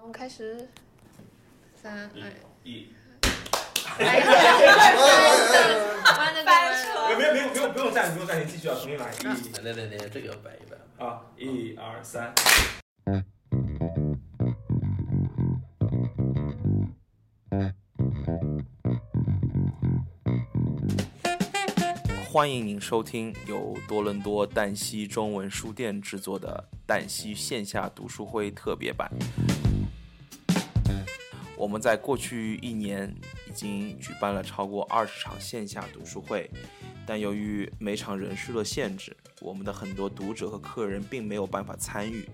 我们开始，三二一，来，关的 翻车没有没有不用不用暂停不用暂停，继续啊，重新来，来来来，这个要摆一摆。啊一二三，欢迎您收听由多伦多淡西中文书店制作的淡西线下读书会特别版。我们在过去一年已经举办了超过二十场线下读书会，但由于每场人数的限制，我们的很多读者和客人并没有办法参与。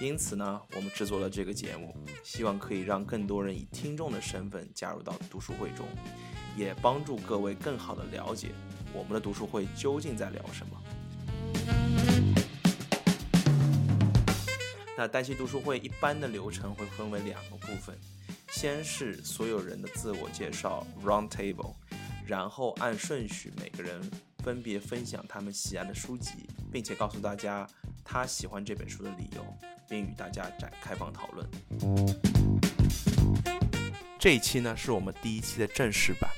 因此呢，我们制作了这个节目，希望可以让更多人以听众的身份加入到读书会中，也帮助各位更好的了解我们的读书会究竟在聊什么。那单期读书会一般的流程会分为两个部分，先是所有人的自我介绍 （round table），然后按顺序每个人分别分享他们喜爱的书籍，并且告诉大家他喜欢这本书的理由，并与大家展开放讨论。这一期呢是我们第一期的正式版，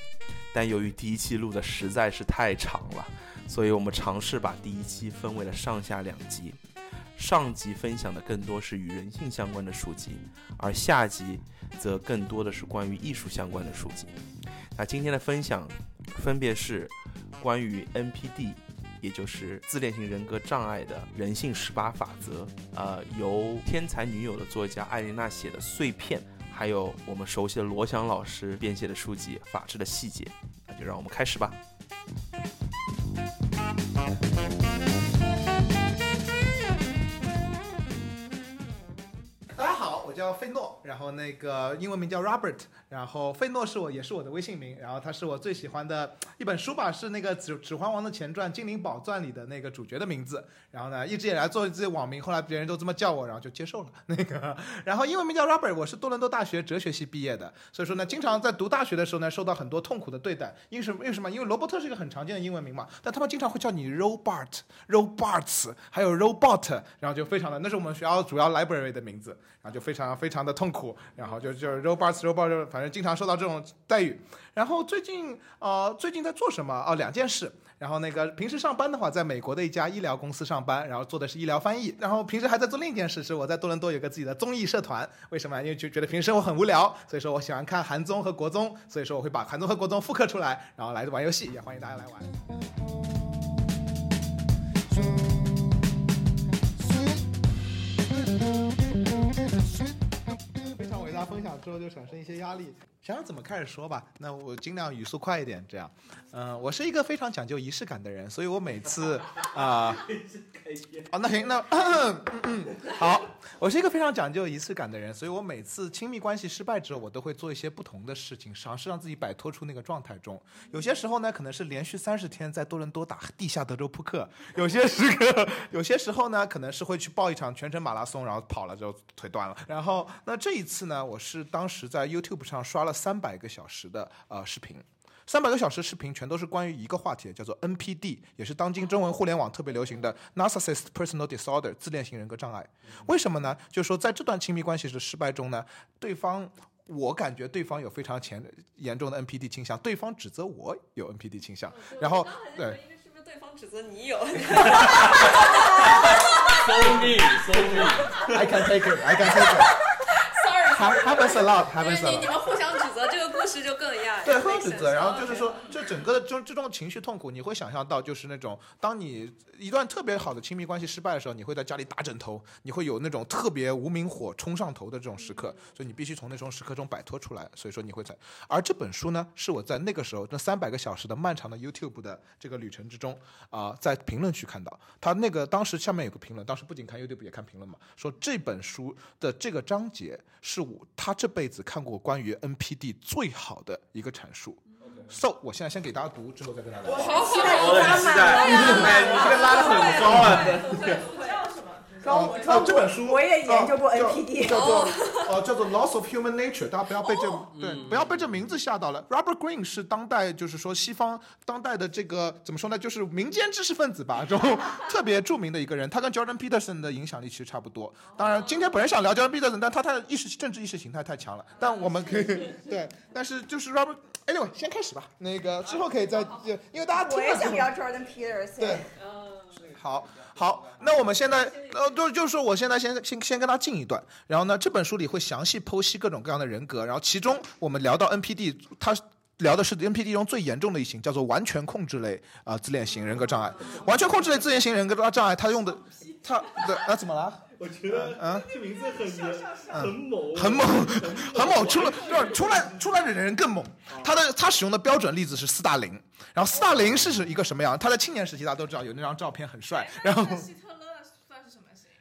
但由于第一期录的实在是太长了，所以我们尝试把第一期分为了上下两集。上集分享的更多是与人性相关的书籍，而下集则更多的是关于艺术相关的书籍。那今天的分享分别是关于 NPD，也就是自恋型人格障碍的人性十八法则，呃，由天才女友的作家艾琳娜写的《碎片》，还有我们熟悉的罗翔老师编写的书籍《法治的细节》。那就让我们开始吧。叫费诺，然后那个英文名叫 Robert，然后费诺是我也是我的微信名，然后他是我最喜欢的一本书吧，是那个《指指环王》的前传《精灵宝钻》里的那个主角的名字。然后呢，一直以来做自己网名，后来别人都这么叫我，然后就接受了那个。然后英文名叫 Robert，我是多伦多大学哲学系毕业的，所以说呢，经常在读大学的时候呢，受到很多痛苦的对待。因为什么？因为什么？因为罗伯特是一个很常见的英文名嘛，但他们经常会叫你 Robert、Roberts，还有 Robot，然后就非常的，那是我们学校主要 library 的名字，然后就非常非常的痛苦，然后就就 Roberts、Robot，反正经常受到这种待遇。然后最近呃，最近在做什么？哦，两件事。然后那个平时上班的话，在美国的一家医疗公司上班，然后做的是医疗翻译。然后平时还在做另一件事，是我在多伦多有个自己的综艺社团。为什么？因为就觉得平时生活很无聊，所以说我喜欢看韩综和国综，所以说我会把韩综和国综复刻出来，然后来玩游戏，也欢迎大家来玩。分享之后就产生一些压力，想想怎么开始说吧。那我尽量语速快一点，这样。嗯、我是一个非常讲究仪式感的人，所以我每次啊，哦，那行，那 嗯嗯好，我是一个非常讲究仪式感的人，所以我每次亲密关系失败之后，我都会做一些不同的事情，尝试让自己摆脱出那个状态中。有些时候呢，可能是连续三十天在多伦多打地下德州扑克；有些时刻，有些时候呢，可能是会去报一场全程马拉松，然后跑了之后腿断了。然后那这一次呢，我是当时在 YouTube 上刷了三百个小时的呃视频。三百个小时视频全都是关于一个话题，叫做 NPD，也是当今中文互联网特别流行的 Narcissist Personal Disorder 自恋型人格障碍。为什么呢？就是说在这段亲密关系的失败中呢，对方。我感觉对方有非常严严重的 NPD 倾向，对方指责我有 NPD 倾向，然后对，是不是对方指责你有？So me, so me。I can take it, I can take it. Happens a lot, happens a lot. 你们互相指责，这个故事就更压。对，makes 会指责，然后就是说这整个的这这种情绪痛苦，你会想象到就是那种，当你一段特别好的亲密关系失败的时候，你会在家里打枕头，你会有那种特别无名火冲上头的这种时刻，所以你必须从那种时刻中摆脱出来。所以说你会在，而这本书呢，是我在那个时候那三百个小时的漫长的 YouTube 的这个旅程之中啊、在评论区看到他那个当时下面有个评论，当时不仅看 YouTube 也看评论嘛，说这本书的这个章节是我他这辈子看过关于 NPD 最好的一个阐述。So，我现在先给大家读，之后再跟大家聊。好好我很期待，哎，你这个拉的很高啊。主要我这本书我也研究过 NPD，叫做呃叫做 Loss of Human Nature，大家不要被这哦对嗯不要被这名字吓到了。Robert Greene 是当代就是说西方当代的这个怎么说呢，就是民间知识分子吧，这种 特别著名的一个人，他跟 Jordan Peterson 的影响力其实差不多。当然，今天本人想聊 Jordan Peterson，但他他的意识政治意识形态太强了。但我们可以 对，但是就是 Robert。Anyway，先开始吧。那个之后可以再，就因为大家我也想聊 Jordan Peterson。对好，好，那我们现在呃，就就是，我现在先先先跟他进一段，然后呢，这本书里会详细剖析各种各样的人格，然后其中我们聊到 NPD，他聊的是 NPD 中最严重的一型，叫做完全控制类啊、自恋型人格障碍。完全控制类自恋型人格障碍，他用的，他对那、怎么了？我觉得啊这名字很很猛，很猛，很猛，出了就是出来出来的人更猛。他的他使用的标准例子是斯大林，然后斯大林是一个什么样？他在青年时期大家都知道有那张照片很帅，然后。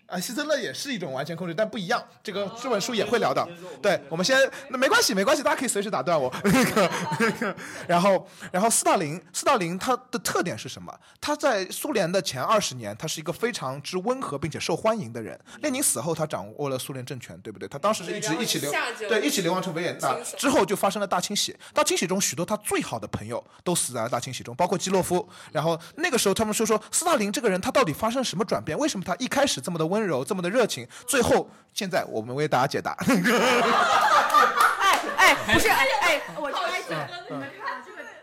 啊，希特勒也是一种完全控制，但不一样。这个这本书也会聊到。对，我们先那没关系，没关系，大家可以随时打断我。那个那个，然后然后斯大林，斯大林他的特点是什么？他在苏联的前二十年，他是一个非常之温和并且受欢迎的人。列宁死后，他掌握了苏联政权，对不对？他当时是一直一起流对一起流亡成维也纳之后就发生了大清洗。大清洗中，许多他最好的朋友都死在了大清洗中，包括基洛夫。然后那个时候，他们就说斯大林这个人他到底发生了什么转变？为什么他一开始这么的温温柔，这么的热情，最后现在我们为大家解答。哎哎，不是哎哎，我就来讲，你们看。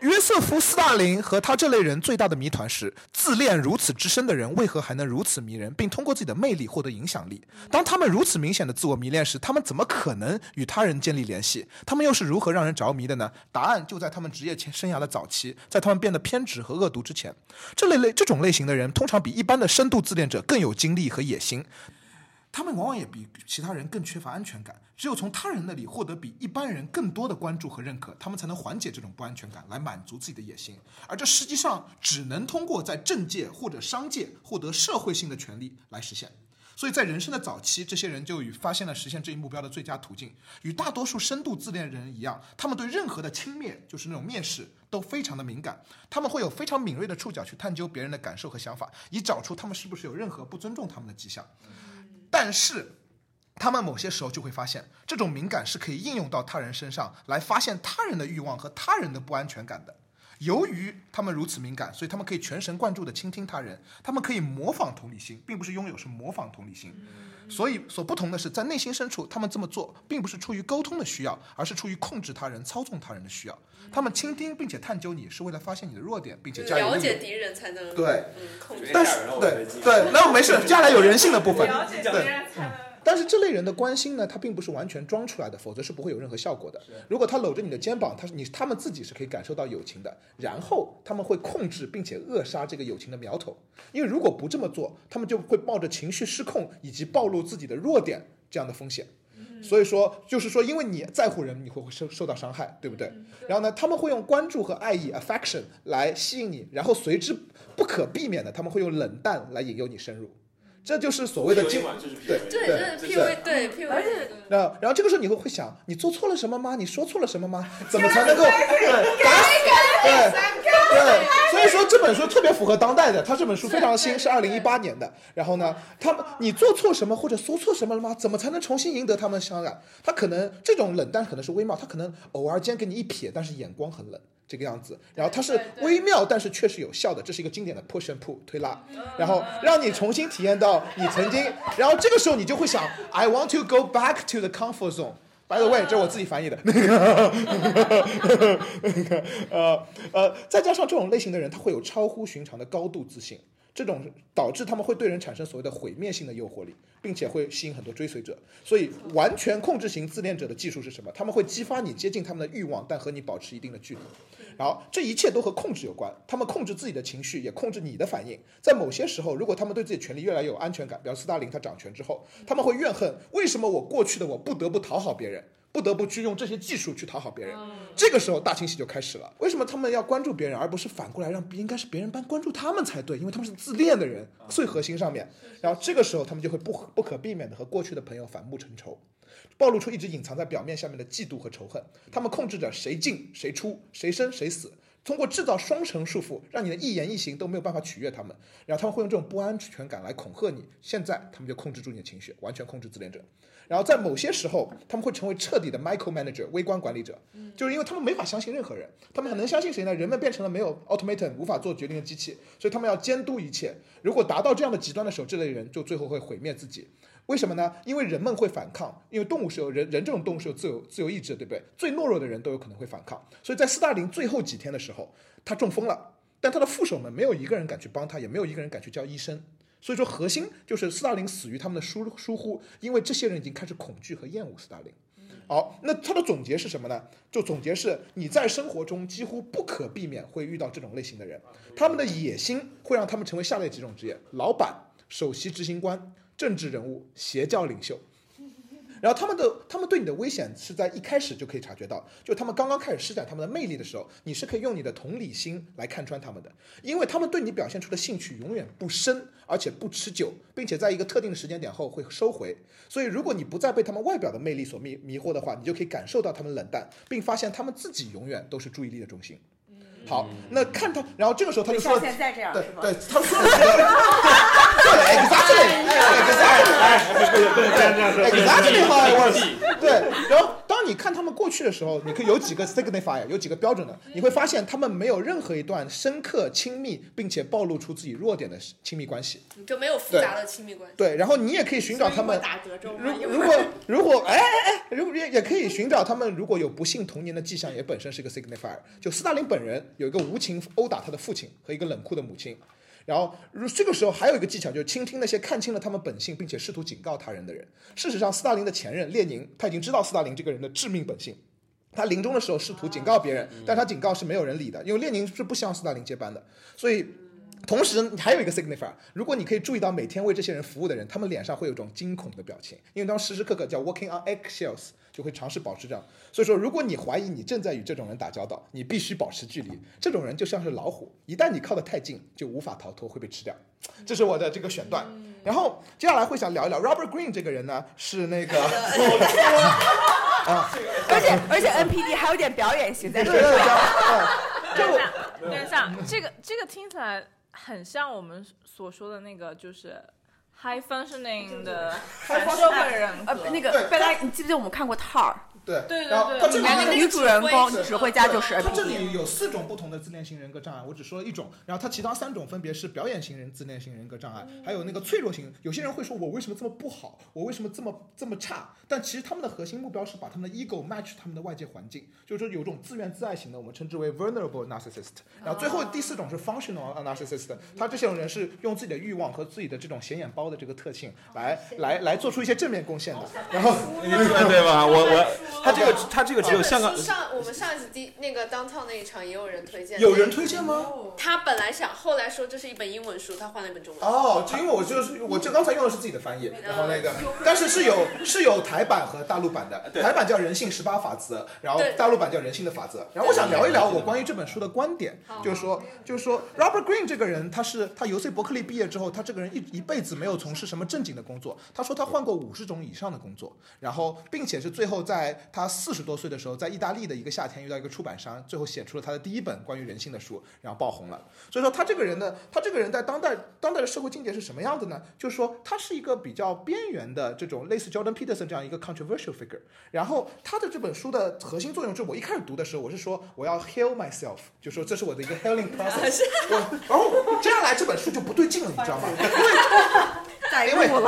约瑟夫·斯大林和他这类人最大的谜团是：自恋如此之深的人，为何还能如此迷人，并通过自己的魅力获得影响力？当他们如此明显的自我迷恋时，他们怎么可能与他人建立联系？他们又是如何让人着迷的呢？答案就在他们职业生涯的早期，在他们变得偏执和恶毒之前。这类类这种类型的人，通常比一般的深度自恋者更有精力和野心。他们往往也比其他人更缺乏安全感，只有从他人那里获得比一般人更多的关注和认可，他们才能缓解这种不安全感，来满足自己的野心。而这实际上只能通过在政界或者商界获得社会性的权利来实现。所以在人生的早期，这些人就与发现了实现这一目标的最佳途径。与大多数深度自恋人一样，他们对任何的轻蔑，就是那种蔑视，都非常的敏感。他们会有非常敏锐的触角去探究别人的感受和想法，以找出他们是不是有任何不尊重他们的迹象。但是，他们某些时候就会发现，这种敏感是可以应用到他人身上，来发现他人的欲望和他人的不安全感的。由于他们如此敏感，所以他们可以全神贯注地倾听他人，他们可以模仿同理心，并不是拥有，是模仿同理心。所以，所不同的是，在内心深处，他们这么做并不是出于沟通的需要，而是出于控制他人、操纵他人的需要。他们倾听并且探究你，是为了发现你的弱点，并且加以。了解敌人才能对嗯控制。但是，对对，那没事，接下来有人性的部分。了解别对，人才能。但是这类人的关心呢，他并不是完全装出来的，否则是不会有任何效果的。如果他搂着你的肩膀，他是你他们自己是可以感受到友情的，然后他们会控制并且扼杀这个友情的苗头。因为如果不这么做，他们就会冒着情绪失控以及暴露自己的弱点这样的风险。所以说，就是说，因为你在乎人，你会会受受到伤害，对不对？然后呢，他们会用关注和爱意 affection 来吸引你，然后随之不可避免的，他们会用冷淡来引诱你深入。这就是所谓的经对对，对这是 PUA，对 PUA，那然后这个时候你会会想，你做错了什么吗？你说错了什么吗？怎么才能够对打死对对？所以说这本书特别符合当代的，它这本书非常新，是二零一八年的。然后呢，他们你做错什么或者说错什么了吗？怎么才能重新赢得他们的相爱？他可能这种冷淡可能是微妙，他可能偶尔间给你一瞥，但是眼光很冷。这个样子，然后它是微妙，但是确实有效的，这是一个经典的 push and pull 推拉，然后让你重新体验到你曾经，然后这个时候你就会想，I want to go back to the comfort zone。By the way，这是我自己翻译的，那 个，那个，呃呃，再加上这种类型的人，他会有超乎寻常的高度自信，这种导致他们会对人产生所谓的毁灭性的诱惑力，并且会吸引很多追随者。所以，完全控制型自恋者的技术是什么？他们会激发你接近他们的欲望，但和你保持一定的距离。然后，这一切都和控制有关。他们控制自己的情绪，也控制你的反应。在某些时候，如果他们对自己权利越来越有安全感，比如斯大林他掌权之后，他们会怨恨为什么我过去的我不得不讨好别人，不得不去用这些技术去讨好别人。这个时候大清洗就开始了。为什么他们要关注别人，而不是反过来让应该是别人般关注他们才对？因为他们是自恋的人，最核心上面。然后这个时候他们就会不不可避免的和过去的朋友反目成仇。暴露出一直隐藏在表面下面的嫉妒和仇恨。他们控制着谁进谁出，谁生谁死。通过制造双重束缚，让你的一言一行都没有办法取悦他们，然后他们会用这种不安全感来恐吓你。现在他们就控制住你的情绪，完全控制自恋者。然后在某些时候，他们会成为彻底的 micro manager 微观管理者，就是因为他们没法相信任何人，他们很能相信谁呢？人们变成了没有 automaton 无法做决定的机器，所以他们要监督一切。如果达到这样的极端的时候，这类人就最后会毁灭自己。为什么呢？因为人们会反抗，因为动物是有人人这种动物是有自由自由意志的，对不对？最懦弱的人都有可能会反抗。所以在斯大林最后几天的时候，他中风了，但他的副手们没有一个人敢去帮他，也没有一个人敢去叫医生。所以说，核心就是斯大林死于他们的疏疏忽，因为这些人已经开始恐惧和厌恶斯大林。好，那他的总结是什么呢？就总结是你在生活中几乎不可避免会遇到这种类型的人，他们的野心会让他们成为下列几种职业：老板、首席执行官、政治人物、邪教领袖。然后他们的他们对你的危险是在一开始就可以察觉到，就他们刚刚开始施展他们的魅力的时候，你是可以用你的同理心来看穿他们的，因为他们对你表现出的兴趣永远不深，而且不持久，并且在一个特定的时间点后会收回。所以如果你不再被他们外表的魅力所迷迷惑的话，你就可以感受到他们冷淡，并发现他们自己永远都是注意力的中心。好，那看他，然后这个时候他就说像，现在这样？对对，他说了几个，对，exactly，exactly。不能这样这样说。Exactly how it works。对，然后当你看他们过去的时候，你可以有几个 signifier，有几个标准的，你会发现他们没有任何一段深刻、亲密，并且暴露出自己弱点的亲密关系。就没有复杂的亲密关系。对，然后你也可以寻找他们。打德州如？如果如果哎哎哎，如果也也可以寻找他们，如果有不幸童年的迹象，也本身是一个 signifier。就斯大林本人有一个无情殴打他的父亲和一个冷酷的母亲，然后如这个时候还有一个技巧，就是倾听那些看清了他们本性并且试图警告他人的人。事实上，斯大林的前任列宁他已经知道斯大林这个人的致命本性。他临终的时候试图警告别人，但他警告是没有人理的，因为列宁是不希望斯大林接班的，所以同时，你还有一个 signifier，如果你可以注意到每天为这些人服务的人，他们脸上会有一种惊恐的表情，因为他们时时刻刻叫 walking on eggshells，就会尝试保持这样。所以说，如果你怀疑你正在与这种人打交道，你必须保持距离。这种人就像是老虎，一旦你靠得太近，就无法逃脱，会被吃掉。这是我的这个选段。然后接下来会想聊一聊 Robert Greene 这个人呢，是那个 而且而且 NPD 还有点表演型在对对对，身上。嗯就我等一下，这个这个听起来很像我们所说的那个，就是 high functioning 的反社会人呃。，那个贝拉，你记不记得我们看过《Tar》？对然后他这里里面那个女主人公指挥家就是他这 NPD。里有四种不同的自恋型人格障碍，我只说了一种，然后他其他三种分别是表演型人自恋型人格障碍，还有那个脆弱型。有些人会说我为什么这么不好，我为什么这么这么差？但其实他们的核心目标是把他们的 ego match 他们的外界环境，就是说有种自怨自艾型的，我们称之为 vulnerable narcissist。然后最后第四种是 functional narcissist，他这些人是用自己的欲望和自己的这种显眼包的这个特性来来来做出一些正面贡献的。然后对 对吧？我我他这个他这个只有香港上我们上一次第那个 downtown 那一场也有人推荐，有人推荐吗？他本来想，后来说这是一本英文书，他换了一本中文。哦，就因为我就是我这刚才用的是自己的翻译，然后那个，但是是有是有台版和大陆版的，台版叫《人性十八法则》，然后大陆版叫《人性的法则》。然后我想聊一聊我关于这本书的观点，就是说就是说 Robert Greene 这个人，他是他尤 C 伯克利毕业之后，他这个人一一辈子没有从事什么正经的工作。他说他换过五十种以上的工作，然后并且是最后在他四十多岁的时候，在意大利的一个夏天遇到一个出版商，最后写出了他的第一本关于人性的书，然后爆红了。所以说他这个人呢，他这个人在当代当代的社会境界是什么样的呢？就是说他是一个比较边缘的这种类似 Jordan Peterson 这样一个 controversial figure。然后他的这本书的核心作用，就是我一开始读的时候，我是说我要 heal myself，就说这是我的一个 healing process。我然后接下来这本书就不对劲了，你知道吗？在因为。因为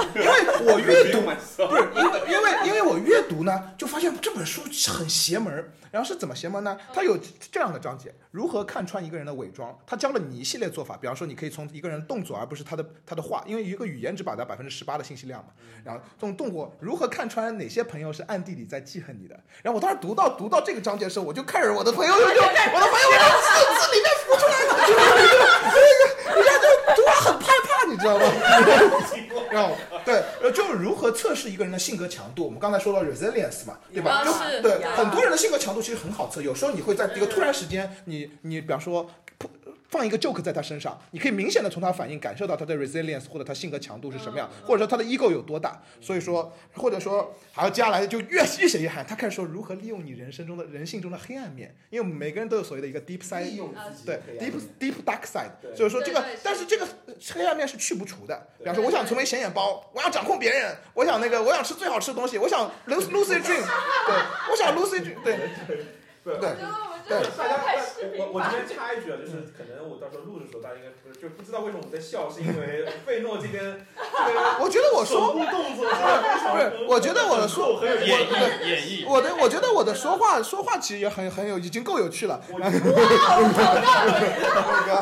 我阅读 不是因为因为因为我阅读呢，就发现这本书很邪门儿。然后是怎么邪门呢？它有这样的章节：如何看穿一个人的伪装。他教了你一系列做法，比方说你可以从一个人的动作，而不是他的他的话，因为一个语言只表达百分之十八的信息量嘛。然后这种动作如何看穿哪些朋友是暗地里在记恨你的？然后我当时读到读到这个章节的时候，我就开始我的朋友就我的朋友就字字里面浮出来了，就是那个那个，人家就读完很害怕，你知道吗？然后对，呃，就如何测试一个人的性格强度。我们刚才说到 resilience 嘛，对吧？啊就是对很多人的性格强度其实很好测，有时候你会在一个突然时间，你你比方说。放一个 joke 在他身上，你可以明显的从他反应感受到他的 resilience 或者他性格强度是什么样，或者说他的 ego 有多大。所以说，或者说，还有接下来就越越写越狠，他开始说如何利用你人生中的人性中的黑暗面，因为每个人都有所谓的一个 deep side，对 deep deep dark side，所以说这个但是这个黑暗面是去不除的。比方说，我想成为显眼包，我要掌控别人，我想那个，我想吃最好吃的东西，我想 lucid lucid dream，对，我想 lucid dream，对。对对对。大家，我我这边插一句啊，就是可能我到时候录的时候，大家应该不是就不知道为什么我们在笑，是因为 费诺这边 这个我觉得我手说部动作真的不是我觉得我的说很有演演绎。演绎，我的，我觉得我的说话说话其实也很很有，已经够有趣了。我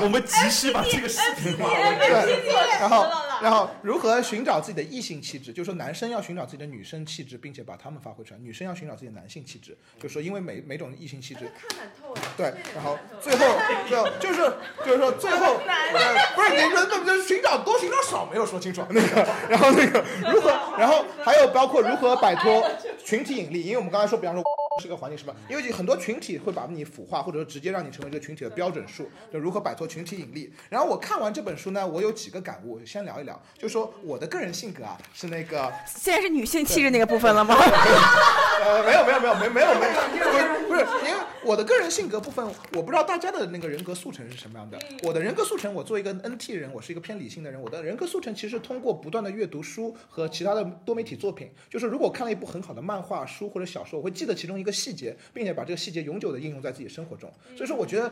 我们及时把这个视频发为对，然后然后如何寻找自己的异性气质？就是说男生要寻找自己的女生气质，并且把他们发挥出来；女生要寻找自己的男性气质，就是说因为每每种异性气质，看蛮透的。对，然后最后最后就是就是说最后呃 不是你们不就是寻找多寻找少没有说清楚那个，然后那个如何，然后还有包括如何摆脱群体引力，因为我们刚才说，比方说。是个环境是吧？因为很多群体会把你腐化，或者说直接让你成为这个群体的标准数，就如何摆脱群体引力。然后我看完这本书呢，我有几个感悟，先聊一聊。就说我的个人性格啊，是那个现在是女性气质那个部分了吗？呃，没有没有没有没没有没有，不是我的个人性格部分，我不知道大家的那个人格速成是什么样的。我的人格速成，我作为一个 NT 人，我是一个偏理性的人。我的人格速成其实通过不断的阅读书和其他的多媒体作品，就是如果看了一部很好的漫画书或者小说，我会记得其中一个细节，并且把这个细节永久的应用在自己生活中。所以说，我觉得。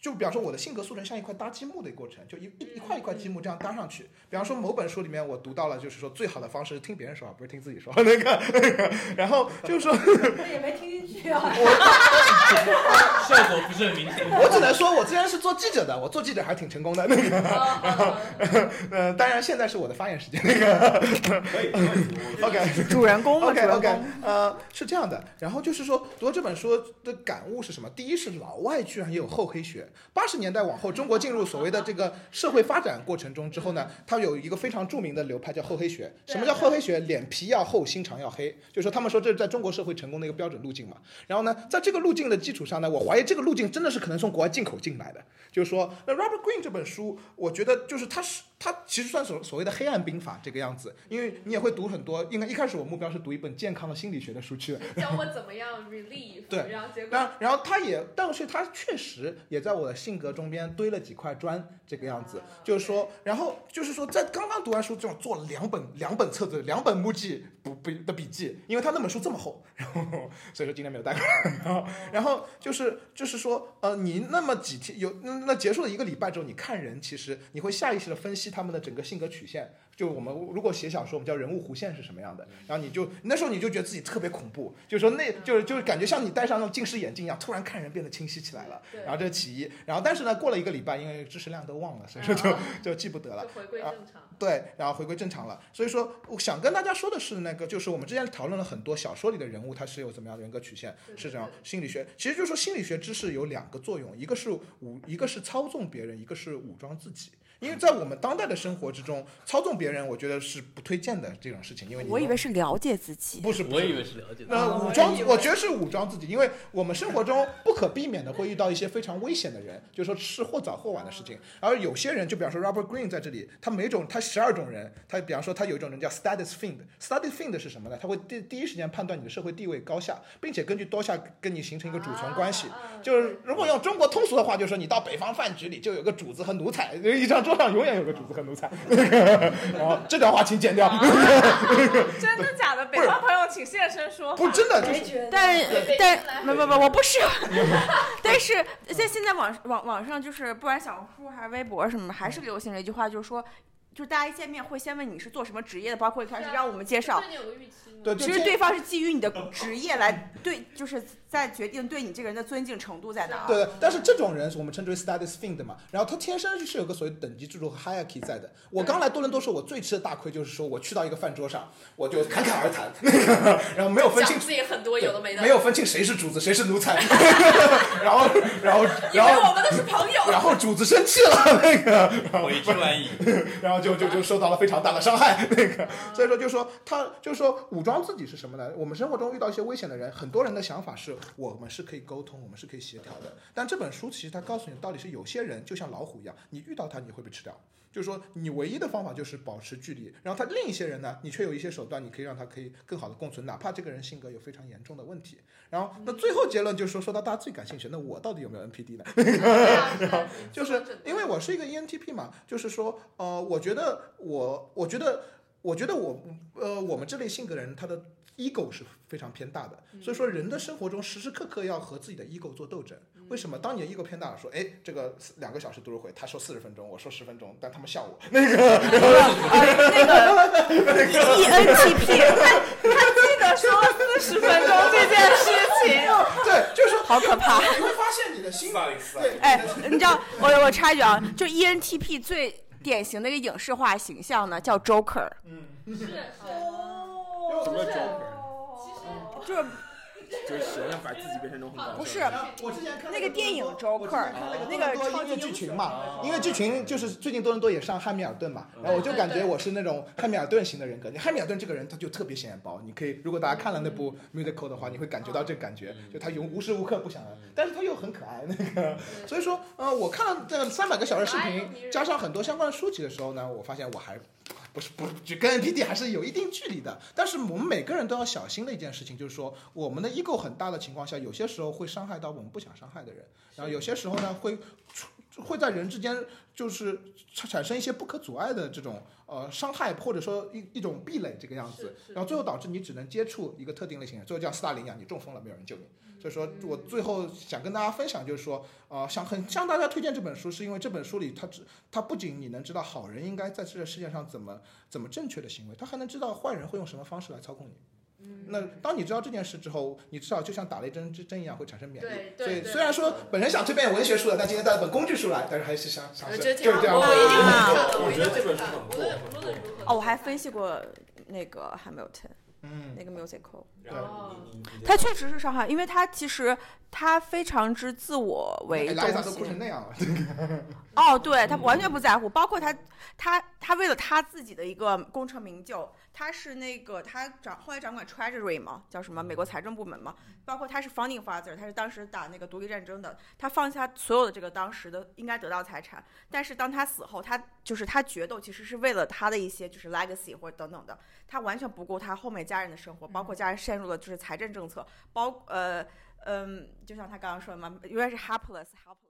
就比方说我的性格塑成像一块搭积木的过程，就一一一块一块积木这样搭上去。比方说某本书里面我读到了，就是说最好的方式是听别人说话，不是听自己说 那个那个。然后就是说，我也没听进去啊。效果不是很明显。我只能说，我之前是做记者的，我做记者还挺成功的那个。然后，呃，当然现在是我的发言时间。那个可以，OK 主人公嘛，主 OK 人 OK，公。呃，是这样的。然后就是说，读这本书的感悟是什么？第一是老外居然也有厚黑学。八十年代往后，中国进入所谓的这个社会发展过程中之后呢，它有一个非常著名的流派叫厚黑学。什么叫厚黑学？脸皮要厚，心肠要黑。就是说，他们说这是在中国社会成功的一个标准路径嘛。然后呢，在这个路径的基础上呢，我怀疑这个路径真的是可能从国外进口进来的。就是说，那 Robert Greene 这本书，我觉得就是他是它其实算所所谓的黑暗兵法这个样子，因为你也会读很多。应该一开始我目标是读一本健康的心理学的书去的，教我怎么样 relieve，对然后结果然后，然后他也，但是他确实也在我的性格中间堆了几块砖，这个样子。就是说，然后就是说，在刚刚读完书之后，做了两本两本册子，两本目记不不的笔记，因为他那本书这么厚，然 后所以说今天没有带过来。然后，然后就是就是说，呃，你那么几天有那那结束了一个礼拜之后，你看人，其实你会下意识的分析他们的整个性格曲线。就我们如果写小说，我们叫人物弧线是什么样的，然后你就那时候你就觉得自己特别恐怖，就是说那就是就是感觉像你戴上那种近视眼镜一样，突然看人变得清晰起来了。对然后这是其一，然后但是呢，过了一个礼拜，因为知识量都忘了，所以说就就记不得了就。回归正常。对，然后回归正常了。所以说，我想跟大家说的是，那个就是我们之前讨论了很多小说里的人物，他是有怎么样的人格曲线，是这样。心理学其实就是说，心理学知识有两个作用，一个是武，一个是操纵别人，一个是武装自己。因为在我们当代的生活之中，操纵别人，我觉得是不推荐的这种事情，因为你我以为是了解自己。不是，不是我以为是了解的。那武装，我觉得是武装自己，因为我们生活中不可避免的会遇到一些非常危险的人，就是说是或早或晚的事情。而有些人，就比方说 Robert Greene 在这里，他每种他十二种人，他比方说他有一种人叫 status fiend，status fiend 是什么呢？他会第第一时间判断你的社会地位高下，并且根据多下跟你形成一个主从关系。就是如果用中国通俗的话，就是说你到北方饭局里就有个主子和奴才，一张桌上永远有个主子和奴才。然 后这段话请剪掉。真的假的？北方朋友请现身说法。不，真的就是但但不不不，我不是。但是现现在网网网上就是，不管小红书还是微博什么，还是流行了一句话，就是说，就是大家一见面会先问你是做什么职业的，包括一开始让我们介绍对？对，其实对方是基于你的职业来对，就是在决定对你这个人的尊敬程度在哪儿。对，但是这种人我们称之为 status fiend 嘛，然后他天生是有个所谓等级制度和 hierarchy 在的。我刚来多伦多时候，我最吃的大亏就是说我去到一个饭桌上，我就侃侃而谈，那 个然后没有分清讲自己很多有的没的，没有分清谁是主子谁是奴才，然后然后因为然后我们都是朋友。然后主子生气了，那个悔之晚矣。然后就就就就受到了非常大的伤害。那个，所以说就说他就说武装自己是什么呢？我们生活中遇到一些危险的人，很多人的想法是我们是可以沟通，我们是可以协调的。但这本书其实它告诉你的道理是，有些人就像老虎一样，你遇到他你会被吃掉。就是说，你唯一的方法就是保持距离，然后他另一些人呢，你却有一些手段，你可以让他可以更好的共存，哪怕这个人性格有非常严重的问题。然后，那最后结论就是说，说到大家最感兴趣，那我到底有没有 NPD 呢？就是因为我是一个 E ENTP 嘛，就是说，呃，我觉得我，我觉得，我觉得我，呃，我们这类性格的人，他的 ego 是非常偏大的，所以说人的生活中时时刻刻要和自己的 ego 做斗争。为什么？当你的 ego 偏大了，说，哎，这个两个小时读书会，他说四十分钟，我说十分钟，但他们笑我，那个，那个 ENTP，他他记得说四十分钟这件事情，对，就是好可怕。你会发现你的心，对，哎，你知道，我我插一句啊，就 ENTP 最典型的一个影视化形象呢，叫 Joker，嗯，是是。什么叫就是就是喜欢把自己变成那种很搞笑的不是我之前看那个电影 Joker，那个超级音乐剧群嘛，音乐剧群就是最近多伦多也上汉密尔顿嘛，然后我就感觉我是那种汉密尔顿型的人格。你汉密尔顿这个人他就特别显眼包，你可以如果大家看了那部 musical 的话，你会感觉到这感觉，就他永无时无刻不想，但是他又很可爱那个，所以说呃我看了这三百个小时视频，加上很多相关的书籍的时候呢，我发现我还。不是不是，就跟 NPD 还是有一定距离的。但是我们每个人都要小心的一件事情，就是说我们的 ego 很大的情况下，有些时候会伤害到我们不想伤害的人，然后有些时候呢会出会在人之间就是产生一些不可阻碍的这种呃伤害，或者说一一种壁垒这个样子，然后最后导致你只能接触一个特定类型人，最后叫斯大林一样，你中风了没有人救你。所以说我最后想跟大家分享，就是说，呃，想很向大家推荐这本书，是因为这本书里它只它不仅你能知道好人应该在这个世界上怎么怎么正确的行为，他还能知道坏人会用什么方式来操控你。那当你知道这件事之后，你至少就像打了一针针一样会产生免疫。对对对所以虽然说本人想推荐文学书的，但今天带了本工具书来，但是还是想想就是这样。我觉得这本书看。很不错。哦，我还分析过那个 Hamilton 嗯，那个 musical，然后你你你他确实是伤害，因为他其实他非常之自我为中哎拉伊萨都哭成心。那样了。哦，对他完全不在乎，包括他他他为了他自己的一个功成名就，他是那个他掌后来掌管 Treasury 嘛，叫什么美国财政部门嘛，包括他是 founding father，他是当时打那个独立战争的，他放下所有的这个当时的应该得到财产，但是当他死后，他就是他决斗其实是为了他的一些就是 legacy 或者等等的，他完全不顾他后面家人的生活，包括家人陷入了就是财政政策，包呃嗯，就像他刚刚说的嘛，永远是 helpless helpless。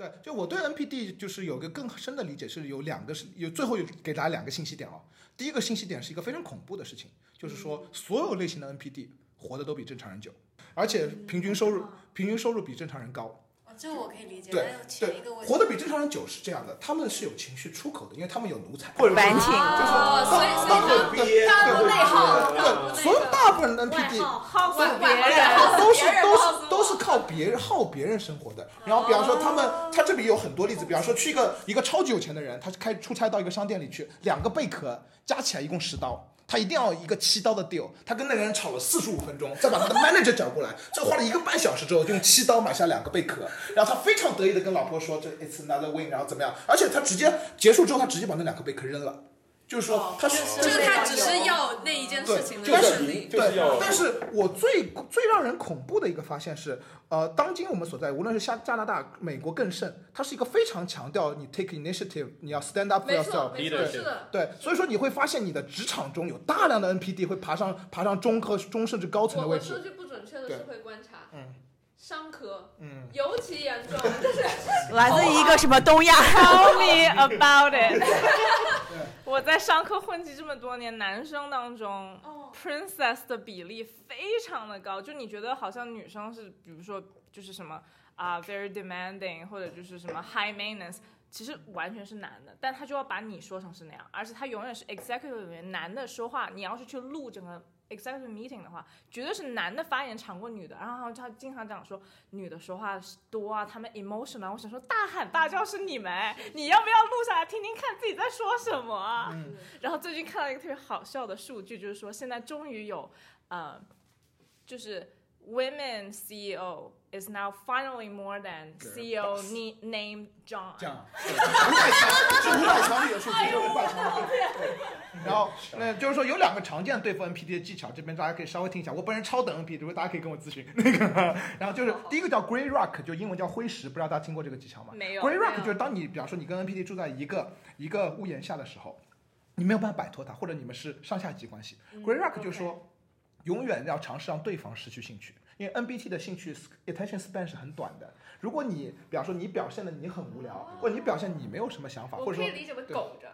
对，就我对 NPD 就是有个更深的理解，是有两个是有最后有给大家两个信息点哦。第一个信息点是一个非常恐怖的事情，就是说所有类型的 NPD 活得都比正常人久，而且平均收入平均收入比正常人高。哦，这我可以理解。对还有前一个问题，活得比正常人久是这样的，他们是有情绪出口的，因为他们有奴才，或者白情哦，所以所以大部分内耗，对，所有大部分的 NPD 耗死别人，都是都是都是靠别人耗别人生活的。然后比方说他们，他这里有很多例子，比方说去一个一个超级有钱的人，他开出差到一个商店里去，两个贝壳加起来一共十刀。他一定要一个七刀的 deal，他跟那个人吵了四十五分钟，再把他的 manager 找过来，这花了一个半小时之后，用七刀买下两个贝壳，然后他非常得意的跟老婆说这 it's another win，然后怎么样？而且他直接结束之后，他直接把那两个贝壳扔了，就是说他是就是他只是要那一件事情，的胜利。就是要对，但是我最最让人恐怖的一个发现是，呃，当今我们所在，无论是加加拿大、美国更甚，它是一个非常强调你 take initiative，你要 stand up for yourself。没错，Leadership 是的，对，所以说你会发现你的职场中有大量的 NPD 会爬上爬上中和中甚至高层的位置。我我说句不准确的对社会观察，嗯商科嗯，尤其严重，就是来自一个什么东亚？Tell me about it。我在商科混迹这么多年，男生当中、哦 princess 的比例非常的高，就你觉得好像女生是，比如说就是什么啊、very demanding，或者就是什么 high maintenance。其实完全是男的，但他就要把你说成是那样，而且他永远是 executive 里面男的说话，你要是去录整个 executive meeting 的话，绝对是男的发言长过女的。然后他经常讲说女的说话多啊，他们 emotional。我想说大喊大叫是你们，你要不要录下来听听看自己在说什么啊？嗯然后最近看到一个特别好笑的数据，就是说现在终于有呃，就是 women CEO is now finally more than CEO named John. 这样，对五百强是五百强里的数据，是五百强。对，然后那就是说有两个常见对付 NPD 的技巧，这边大家可以稍微听一下。我本人超等 NPD，如果大家可以跟我咨询那个。然后就是第一个叫 Grey Rock，就英文叫灰石，不知道大家听过这个技巧吗？没有 Grey 没 Rock 就是当你比方说你跟 NPD 住在一个一个屋檐下的时候，你没有办法摆脱它，或者你们是上下级关系。Grey Rock 就是说，永远要尝试让对方失去兴趣，因为 NBT 的兴趣 attention span 是很短的。如果你比方说你表现的你很无聊，或者你表现你没有什么想法，或者说可以理解为苟着，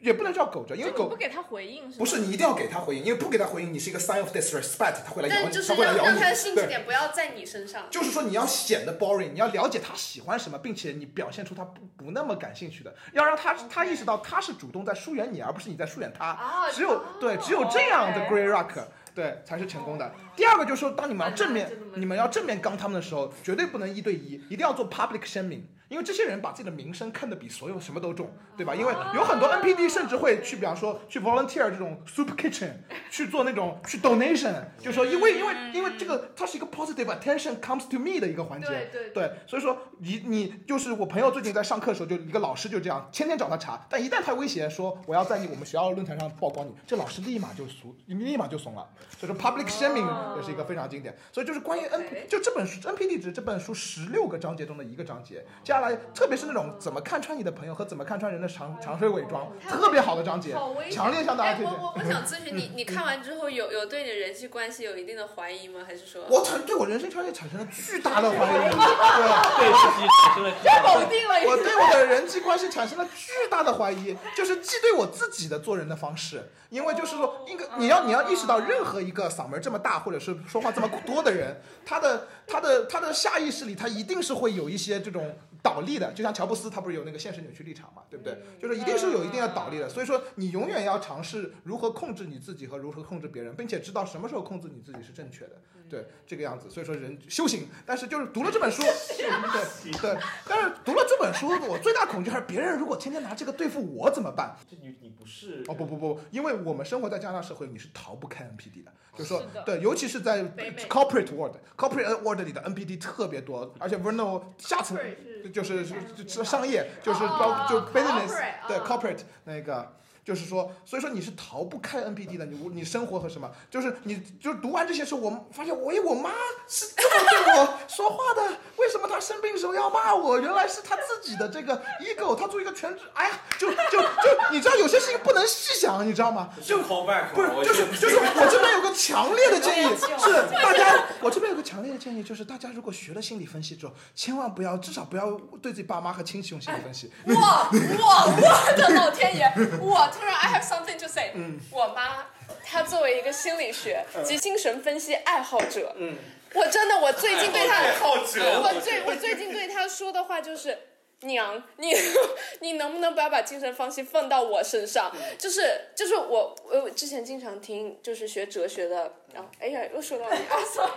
也不能叫苟着，因为狗就你不给他回应是吗？不是你一定要给他回应，因为不给他回应，你是一个 sign of disrespect，他会来咬你，但就是他会来咬你让让他的。兴趣对，点不要在你身上。就是说你要显得 boring，你要了解他喜欢什么，并且你表现出他不不那么感兴趣的，要让他他意识到他是主动在疏远你，而不是你在疏远他。啊只有对，只有这样的 grey rock。对，才是成功的。第二个就是说，当你们要正面，你们要正面刚他们的时候，绝对不能一对一，一定要做 public shaming，因为这些人把自己的名声看得比所有什么都重，对吧？因为有很多 NPD 甚至会去，比方说去 volunteer 这种 soup kitchen，去做那种去 donation，就是说，因为因为因为这个它是一个 positive attention comes to me 的一个环节，对对对，所以说你你就是我朋友最近在上课的时候，就一个老师就这样，天天找他查，但一旦他威胁说我要在你我们学校论坛上曝光你，这老师立马就怂，立马就怂了。所以说 public shaming 也是一个非常经典。所以就是关于 N 就这本书 NPD 值这本书十六个章节中的一个章节，接下来特别是那种怎么看穿你的朋友和怎么看穿人的长长腿伪装，特别好的章节强烈向大家推哎，荐。我我我想咨询你，你看完之后有有对你的人际关系有一定的怀疑吗？还是说？我产对我人生条件产生了巨大的怀疑，对。对自己产生了巨大的否定了我对我的人际关系产生了巨大的怀疑，就是既对我自己的做人的方式，因为就是说，应该你要你要意识到，任何一个嗓门这么大或者是说话这么多的人，他的他的他的下意识里，他一定是会有一些这种倒立的，就像乔布斯他不是有那个现实扭曲立场嘛，对不对？就是一定是有一定的倒立的，所以说你永远要尝试如何控制你自己和如何控制别人，并且知道什么时候控制你自己是正确的，对这个样子。所以说人修行，但是就是读了这本书，对对，但是读了这本书，我最大恐惧还是别人如果天天拿这个对付我怎么办？这你你不是哦不不不，因为我们生活在加拿大社会，你是逃不开 NPD 的，就是说是对，尤其是在 corporate world，corporate world 里的 NPD 特别多，而且 Verno 下次就是是是商业，就是包就 business 对哦 corporate 那个。就是说，所以说你是逃不开 NPD 的，你无你生活和什么，就是你就读完这些书，我发现，喂，我妈是这么对我说话的，为什么她生病的时候要骂我？原来是她自己的这个 ego，她做一个全职，哎呀，就就就你知道有些事情不能细想，你知道吗？就 callback 不是，就是就是我这边有个强烈的建议，是大家，我这边有个强烈的建议，就是大家如果学了心理分析之后，千万不要，至少不要对自己爸妈和亲戚用心理分析。我我我的老天爷！我突然 I have something to say。我嗯妈她作为一个心理学及精神分析爱好者，嗯，我真的我最近对她，爱好者我最我最近对她说的话就是。娘，你你能不能不要把精神分析放到我身上？就是就是我我之前经常听就是学哲学的，然后哎呀又说到你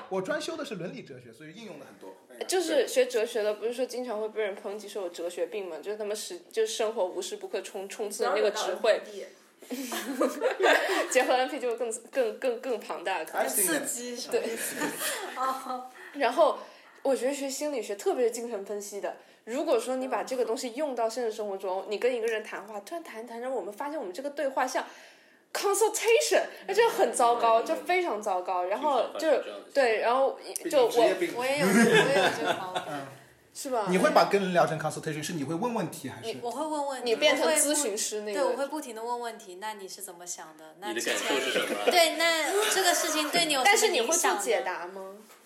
我专修的是伦理哲学，所以应用的很多。就是。学哲学的，不是说经常会被人抨击说有哲学病嘛？就是他们是就是生活无时不刻冲冲刺的那个智慧，结合 NP 就会更更更更庞大，刺激对 然后我觉得学心理学，特别是精神分析的，如果说你把这个东西用到现实生活中，你跟一个人谈话，突然谈谈着，我们发现我们这个对话像 consultation，那就很糟糕，就非常糟糕。然后就对，然后就我我也有，我也有这个毛病。是吧？你会把跟人聊成 consultation，是你会问问题还是？我会问问，你变成咨询师那个对，我会不停的问问题。那你是怎么想的？那你的感之前受是什么？对，那这个事情对你有但是你会做影响呢解？答吗？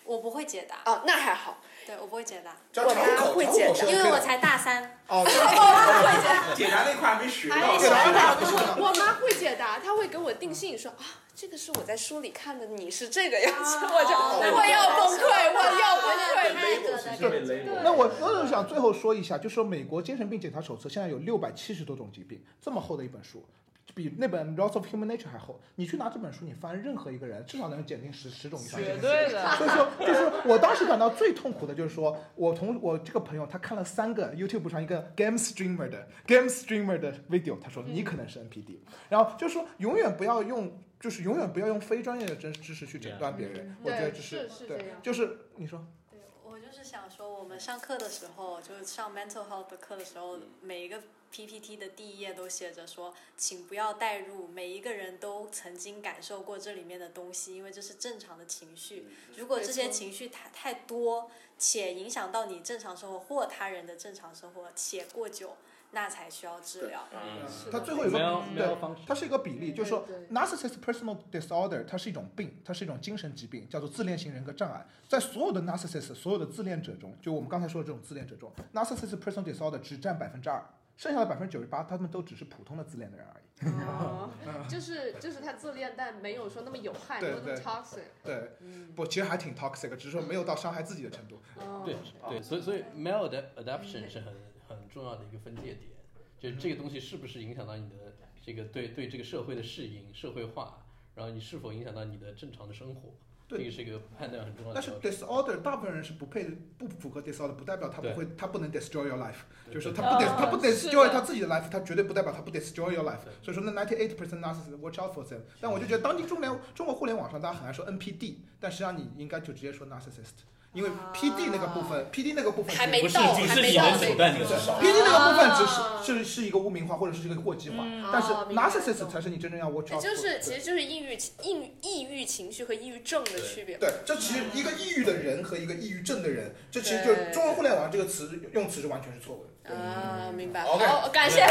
我不会解答，哦，那还好。对我不会解答，我妈会解答因为我才大三。哦，解答那块还没学哎到。解答那块不是我妈会解答，她会给我定性说啊，这个是我在书里看的，你是这个样子，我就我要崩溃，我要崩溃。那个其实被勒过那我我就想最后说一下，就说美国精神病检查手册现在有六百七十多种疾病，这么厚的一本书，比那本《Laws of Human Nature》还厚。你去拿这本书，你翻任何一个人，至少能减定十十种以上这绝。对的。所以说，就是我当时感到最痛苦的就是说，我同我这个朋友他看了三个 YouTube 上一个 Game Streamer 的 Game Streamer 的 video，他说你可能是 NPD，然后就是说永远不要用，就是永远不要用非专业的知知识去诊断别人，我觉得对这是是对，就是你说。对，我就是想说，我们上课的时候，就是上 mental health 的课的时候，每一个 PPT 的第一页都写着说，请不要带入，每一个人都曾经感受过这里面的东西，因为这是正常的情绪。如果这些情绪太太多，且影响到你正常生活或他人的正常生活，且过久，那才需要治疗。嗯是它最后有个对，它是一个比例，就是说 narcissistic personal disorder 它是一种病，它是一种精神疾病，叫做自恋型人格障碍。在所有的 narcissist 所有的自恋者中，就我们刚才说的这种自恋者中，narcissistic personal disorder 只占百分之二，剩下的百分之九十八，他们都只是普通的自恋的人而已。哦，就是就是他自恋，但没有说那么有害，没对有那么对 toxic。对，嗯，不，其实还挺 toxic，只是说没有到伤害自己的程度。哦对对，所以所以 male 的 adaption 是很很重要的一个分界点，就是这个东西是不是影响到你的这个对对这个社会的适应、社会化，然后你是否影响到你的正常的生活，这对个是一个判断很重要的但是。disorder 大部分人是不配不符合 disorder，不代表他不会，他不能 destroy your life。就是说他不 des 哦他不 destroy 他自己的 life，他绝对不代表他不 destroy your life。所以说那 ninety eight percent narcissist watch out for them。但我就觉得当今中联中国互联网上大家很爱说 NPD，但实际上你应该就直接说 narcissist，因为 PD 那个部分，PD 那个部分还没不是到，不是还没到那你能手段个你至少 PD 那个部分只啊是是是一个污名化或者是一个过激化，嗯但是哦明白 narcissist 才是你真正要 out。就是其实就是抑郁抑郁抑郁情绪和抑郁症的区别。对，这其实一个抑郁的人和一个抑郁症的人，这其实就对中文互联网这个词用词是完全是错误的。啊，明白。OK 好，感谢。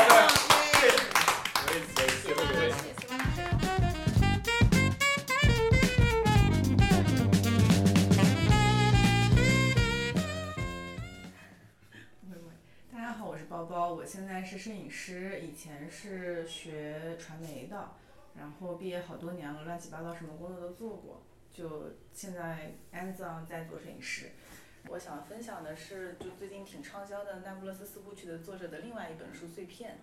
包包，我现在是摄影师，以前是学传媒的，然后毕业好多年了，乱七八糟什么工作都做过，就现在 hands on 在做摄影师。我想分享的是，就最近挺畅销的《那不勒斯四部曲》的作者的另外一本书《碎片》。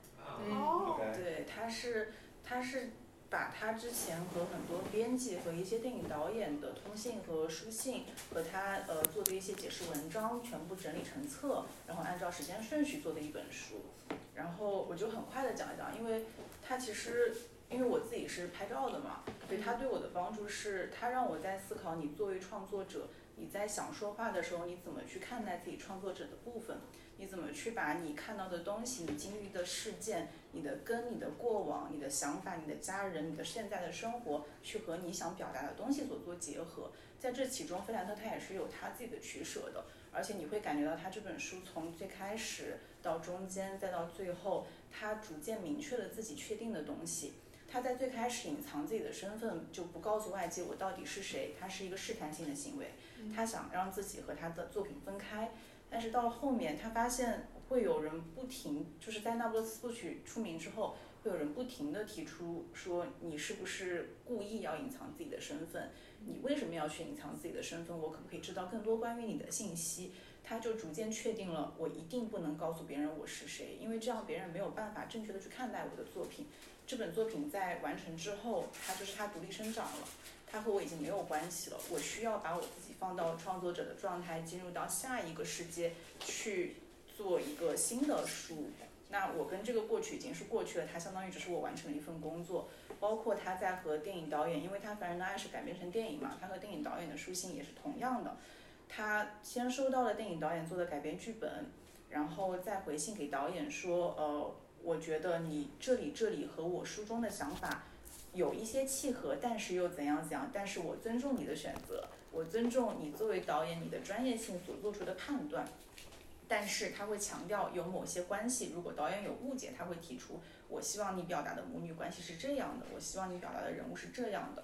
哦对，他是他是把他之前和很多编辑和一些电影导演的通信和书信和他呃做的一些解释文章全部整理成册，然后按照时间顺序做的一本书。然后我就很快的讲一讲，因为他其实因为我自己是拍照的嘛，所以他对我的帮助是，他让我在思考你作为创作者，你在想说话的时候，你怎么去看待自己创作者的部分。你怎么去把你看到的东西、你经历的事件、你的跟、你的过往、你的想法、你的家人、你的现在的生活，去和你想表达的东西所做结合？在这其中，费兰特他也是有他自己的取舍的，而且你会感觉到他这本书从最开始到中间再到最后，他逐渐明确了自己确定的东西。他在最开始隐藏自己的身份，就不告诉外界我到底是谁，他是一个试探性的行为，他想让自己和他的作品分开。但是到了后面，他发现会有人不停，就是在《那不勒斯部曲》出名之后，会有人不停的提出说，你是不是故意要隐藏自己的身份？你为什么要去隐藏自己的身份？我可不可以知道更多关于你的信息？他就逐渐确定了，我一定不能告诉别人我是谁，因为这样别人没有办法正确的去看待我的作品。这本作品在完成之后，它就是它独立生长了。它和我已经没有关系了，我需要把我自己放到创作者的状态，进入到下一个世界去做一个新的书。那我跟这个过去已经是过去了，它相当于只是我完成了一份工作。包括他在和电影导演，因为他《凡人的爱》是改编成电影嘛，他和电影导演的书信也是同样的。他先收到了电影导演做的改编剧本，然后再回信给导演说，呃，我觉得你这里这里和我书中的想法有一些契合，但是又怎样怎样，但是我尊重你的选择，我尊重你作为导演你的专业性所做出的判断。但是他会强调有某些关系，如果导演有误解，他会提出，我希望你表达的母女关系是这样的，我希望你表达的人物是这样的。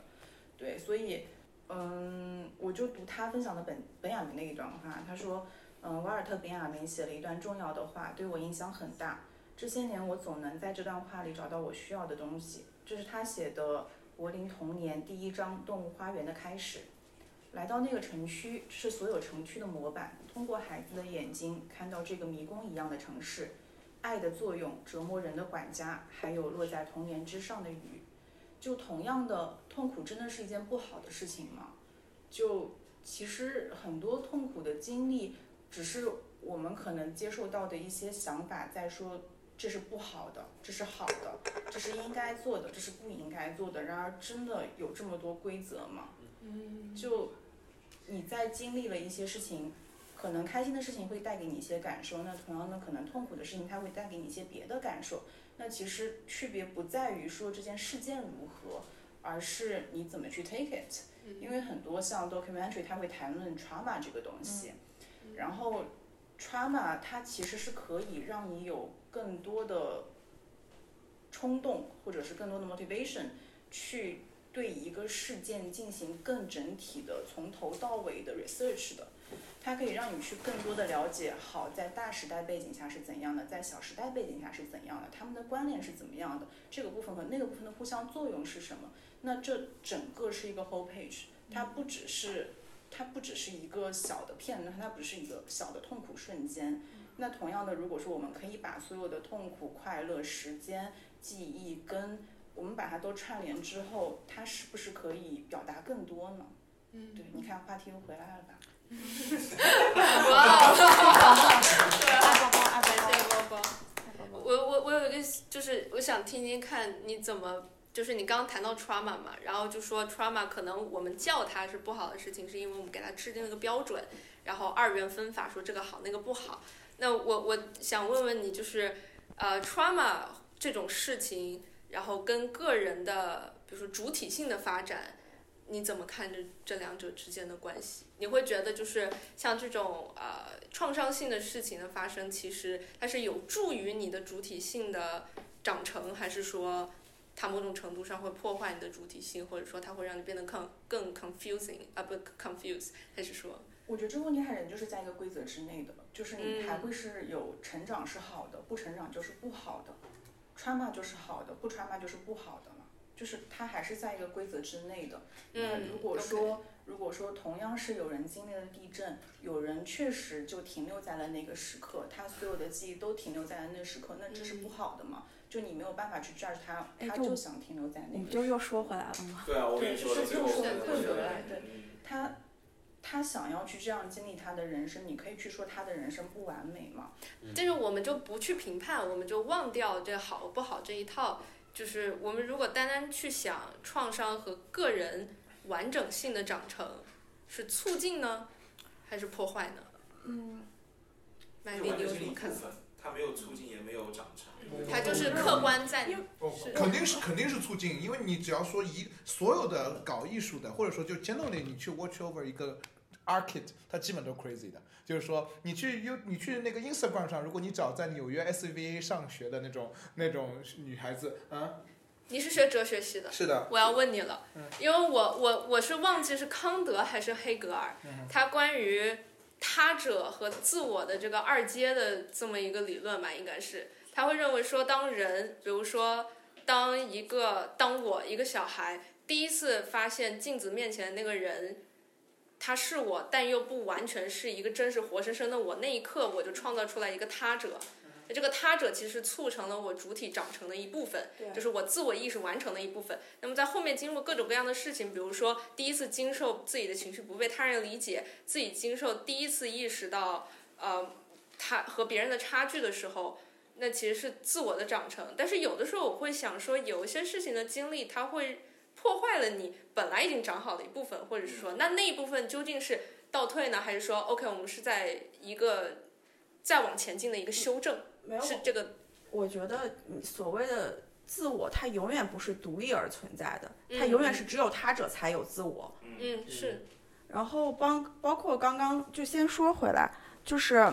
对，所以，嗯，我就读他分享的本本雅明的一段话，他说，嗯，瓦尔特本雅明写了一段重要的话，对我影响很大。这些年我总能在这段话里找到我需要的东西。这是他写的《柏林童年》第一章《动物花园》的开始。来到那个城区，是所有城区的模板。通过孩子的眼睛，看到这个迷宫一样的城市。爱的作用、折磨人的管家，还有落在童年之上的雨。就同样的，痛苦真的是一件不好的事情吗？就其实很多痛苦的经历，只是我们可能接受到的一些想法，在说这是不好的，这是好的，这是应该做的，这是不应该做的。然而，真的有这么多规则吗？嗯，就你在经历了一些事情，可能开心的事情会带给你一些感受，那同样的，可能痛苦的事情它会带给你一些别的感受。那其实区别不在于说这件事件如何，而是你怎么去 take it。因为很多像 documentary 它会谈论 trauma 这个东西，然后 trauma 它其实是可以让你有更多的冲动，或者是更多的 motivation 去对一个事件进行更整体的从头到尾的 research 的。它可以让你去更多的了解，好，在大时代背景下是怎样的，在小时代背景下是怎样的，他们的关联是怎么样的，这个部分和那个部分的互相作用是什么？那这整个是一个 whole page，它不只是，它不只是一个小的片段，它不是一个小的痛苦瞬间。那同样的，如果说我们可以把所有的痛苦、快乐、时间、记忆跟我们把它都串联之后，它是不是可以表达更多呢？嗯，对，你看话题又回来了吧？哇，爱包包，爱包包。谢包包。我我我有一个，就是我想听听看你怎么，就是你刚刚谈到 trauma 嘛，然后就说 trauma 可能我们叫它是不好的事情，是因为我们给它制定了个标准，然后二元分法说这个好那个不好。那我我想问问你，就是呃 trauma 这种事情，然后跟个人的，比如说主体性的发展。你怎么看这这两者之间的关系？你会觉得就是像这种呃创伤性的事情的发生，其实它是有助于你的主体性的长成，还是说它某种程度上会破坏你的主体性，或者说它会让你变得更更 confusing 啊不 confuse，还是说？我觉得这个问题它人就是在一个规则之内的，就是你还会是有成长是好的，不成长就是不好的，trauma 就是好的，不 trauma 就是不好的。就是它还是在一个规则之内的。那如果说，如果说同样是有人经历了地震，有人确实就停留在了那个时刻，他所有的记忆都停留在了那时刻，那这是不好的嘛？就你没有办法去 judge 他，他就想停留在那个。就又说回来了吗？对啊，我跟你说的最后。对对对，他他想要去这样经历他的人生，你可以去说他的人生不完美嘛？但是我们就不去评判，我们就忘掉这好不好这一套。就是我们如果单单去想创伤和个人完整性的长成，是促进呢，还是破坏呢？嗯，麦丽，你有什么看法？它没有促进，也没有长成。它就是客观在。肯定是肯定是促进，因为你只要说一所有的搞艺术的，或者说就 generally 你去 watch over 一个 artist，他基本都 crazy 的。就是说，你去 U，你去那个 Instagram 上，如果你找在纽约 SVA 上学的那种那种女孩子，啊，你是学哲学系的，是的，我要问你了，因为我我我是忘记是康德还是黑格尔，他关于他者和自我的这个二阶的这么一个理论吧，应该是他会认为说，当人，比如说当一个当我一个小孩第一次发现镜子面前的那个人。他是我，但又不完全是一个真实活生生的我。那一刻，我就创造出来一个他者。这个他者其实促成了我主体长成的一部分，就是我自我意识完成的一部分。那么在后面经过各种各样的事情，比如说第一次经受自己的情绪不被他人理解，自己经受第一次意识到呃他和别人的差距的时候，那其实是自我的长成。但是有的时候我会想说，有一些事情的经历，它会。破坏了你本来已经长好的一部分，或者是说，那那一部分究竟是倒退呢，还是说，OK，我们是在一个再往前进的一个修正？没有，是这个。我觉得所谓的自我，它永远不是独立而存在的，它永远是只有他者才有自我。嗯，是。然后帮包括刚刚就先说回来，就是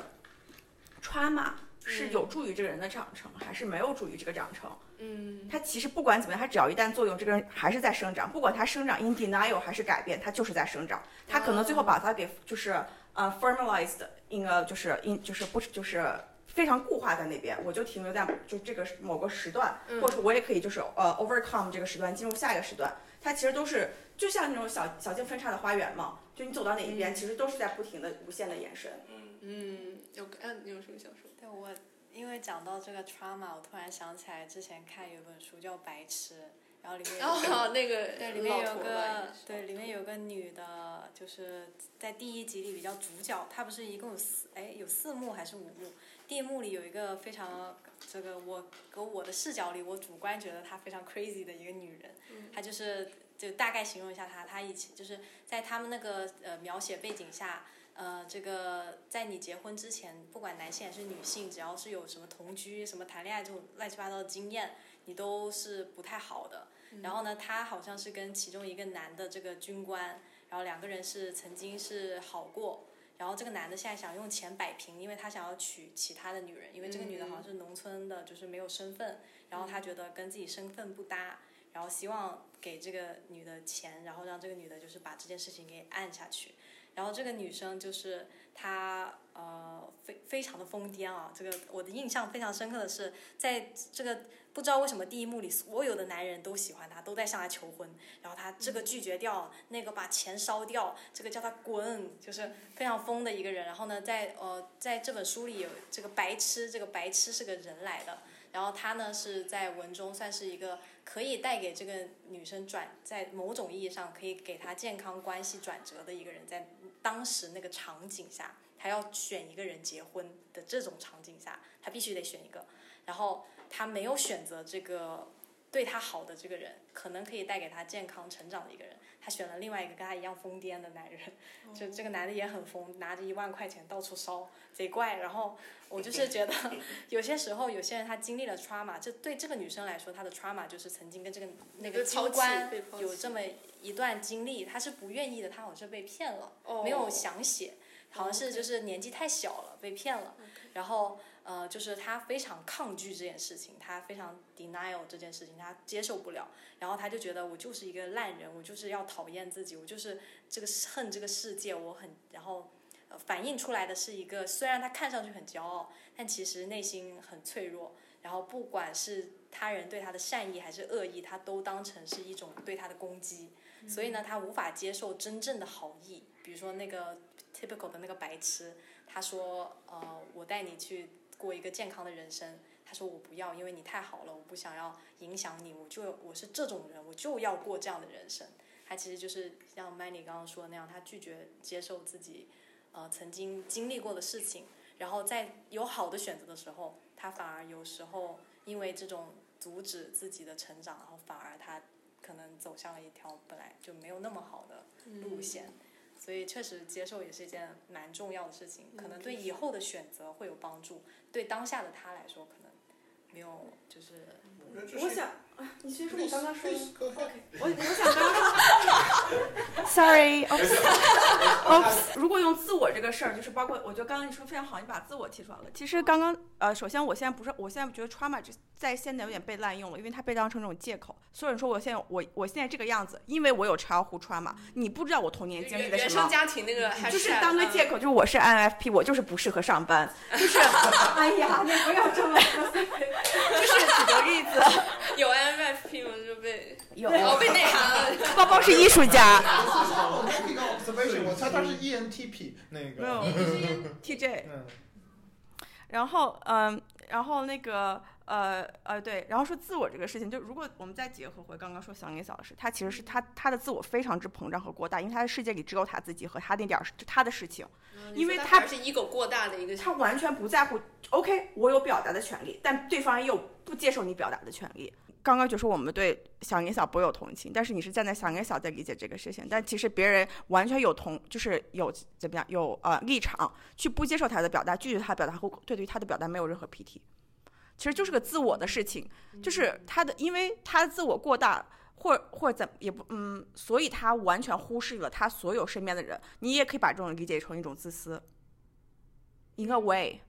，trauma 是有助于这个人的长成，还是没有助于这个长成？嗯，它其实不管怎么样，它只要一旦作用，这个人还是在生长。不管它生长 in denial 还是改变，它就是在生长。它可能最后把它给就是呃 formalized in a 就是 in 就是不就是非常固化在那边，我就停留在就这个某个时段，或者说我也可以就是呃 overcome 这个时段，进入下一个时段。它其实都是就像那种小小径分叉的花园嘛，就你走到哪一边，其实都是在不停的无限的延伸。嗯，有嗯，你有什么想说？对我。因为讲到这个 trauma，我突然想起来之前看有本书叫《白痴》，然后里面有那个对，里面有个对，里面有个女的，就是在第一集里比较主角，她不是一共有四哎有四幕还是五幕？第一幕里有一个非常这个我搁我的视角里，我主观觉得她非常 crazy 的一个女人，她就是就大概形容一下她，她以前就是在他们那个呃描写背景下。呃，这个在你结婚之前，不管男性还是女性，只要是有什么同居、什么谈恋爱这种乱七八糟的经验，你都是不太好的。然后呢，她好像是跟其中一个男的这个军官，然后两个人是曾经是好过。然后这个男的现在想用钱摆平，因为他想要娶其他的女人，因为这个女的好像是农村的，就是没有身份，然后他觉得跟自己身份不搭，然后希望给这个女的钱，然后让这个女的就是把这件事情给按下去。然后这个女生就是她呃非非常的疯癫啊，这个我的印象非常深刻的是，在这个不知道为什么第一幕里所有的男人都喜欢她，都在向她求婚，然后她这个拒绝掉，那个把钱烧掉，这个叫她滚，就是非常疯的一个人。然后呢，在呃在这本书里有这个白痴，这个白痴是个人来的。然后他呢是在文中算是一个可以带给这个女生转，在某种意义上可以给她健康关系转折的一个人，在当时那个场景下，她要选一个人结婚的这种场景下，她必须得选一个。然后她没有选择这个对她好的这个人，可能可以带给她健康成长的一个人，他选了另外一个跟他一样疯癫的男人。就这个男的也很疯，拿着一万块钱到处烧，贼怪。然后我就是觉得，有些时候有些人他经历了 trauma，这对这个女生来说，她的 trauma 就是曾经跟这个那个被抛弃军官有这么一段经历，她是不愿意的，她好像是被骗了，哦没有详写，好像是就是年纪太小了被骗了，然后呃就是他非常抗拒这件事情，他非常 denial 这件事情，他接受不了，然后他就觉得我就是一个烂人，我就是要讨厌自己，我就是这个恨这个世界，我很然后。呃，反映出来的是一个，虽然他看上去很骄傲，但其实内心很脆弱。然后不管是他人对他的善意还是恶意，他都当成是一种对他的攻击。所以呢，他无法接受真正的好意。比如说那个 typical 的那个白痴，他说：“呃，我带你去过一个健康的人生。”他说：“我不要，因为你太好了，我不想要影响你。我就我是这种人，我就要过这样的人生。”他其实就是像 Many 刚刚说的那样，他拒绝接受自己。呃，曾经经历过的事情，然后在有好的选择的时候，他反而有时候因为这种阻止自己的成长，然后反而他可能走向了一条本来就没有那么好的路线。所以确实接受也是一件蛮重要的事情，可能对以后的选择会有帮助，对当下的他来说可能没有就是。我想，啊，你先说，你刚刚说的。Go ahead. 我我想刚刚说，sorry，oops，oops。如果用自我这个事儿，就是包括，我觉得刚刚你说得非常好，你把自我提出来了。其实刚刚，呃，首先我现在不是，我现在觉得 trauma 这在现在有点被滥用了，因为它被当成这种借口。所有人说我现在我我现在这个样子，因为我有 childhood trauma，你不知道我童年经历的原生什么。家庭那个就是嗯当个借口，就是我是 INFP，我就是不适合上班，就是，哎呀，你不要这么说，就是举个例子，有 INFP 吗？就被有被内涵了。包包是艺术家，我猜他是 E ENTP 那个。没有 TJ，嗯，然后嗯，然后那个呃呃对，然后说自我这个事情，就如果我们再结合回刚刚说小林小的事，他其实是他他的自我非常之膨胀和过大，因为他的世界里只有他自己和他那点儿就他的事情，因为他他是 ego 过大的一个，他完全不在乎。OK，我有表达的权利，但对方也有不接受你表达的权利。刚刚就说我们对小年小不有同情，但是你是站在小年小在理解这个事情，但其实别人完全有同，就是有怎么样，有呃立场去不接受他的表达，拒绝他的表达，或对于他的表达没有任何 PT，其实就是个自我的事情，就是他的，因为他的自我过大。或或者怎也不嗯，所以他完全忽视了他所有身边的人。你也可以把这种理解成一种自私。In a way，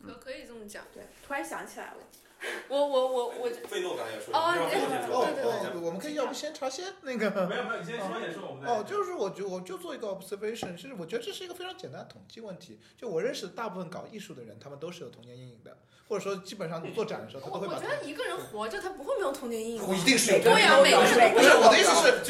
可可以这么讲。对，突然想起来了，我我我我费诺刚才也说，哦让费诺先说哦对对对，我们可以要不先查先那个。没有没有，你先说也是我们在。哦，就是我就我就做一个 observation，其实我觉得这是一个非常简单的统计问题。就我认识的大部分搞艺术的人，他们都是有童年阴影的，或者说基本上你做展的时候，他都会把我觉。得一个人活着，他不会没有童年阴影。我一定是有对呀，每个人不是我的意思是，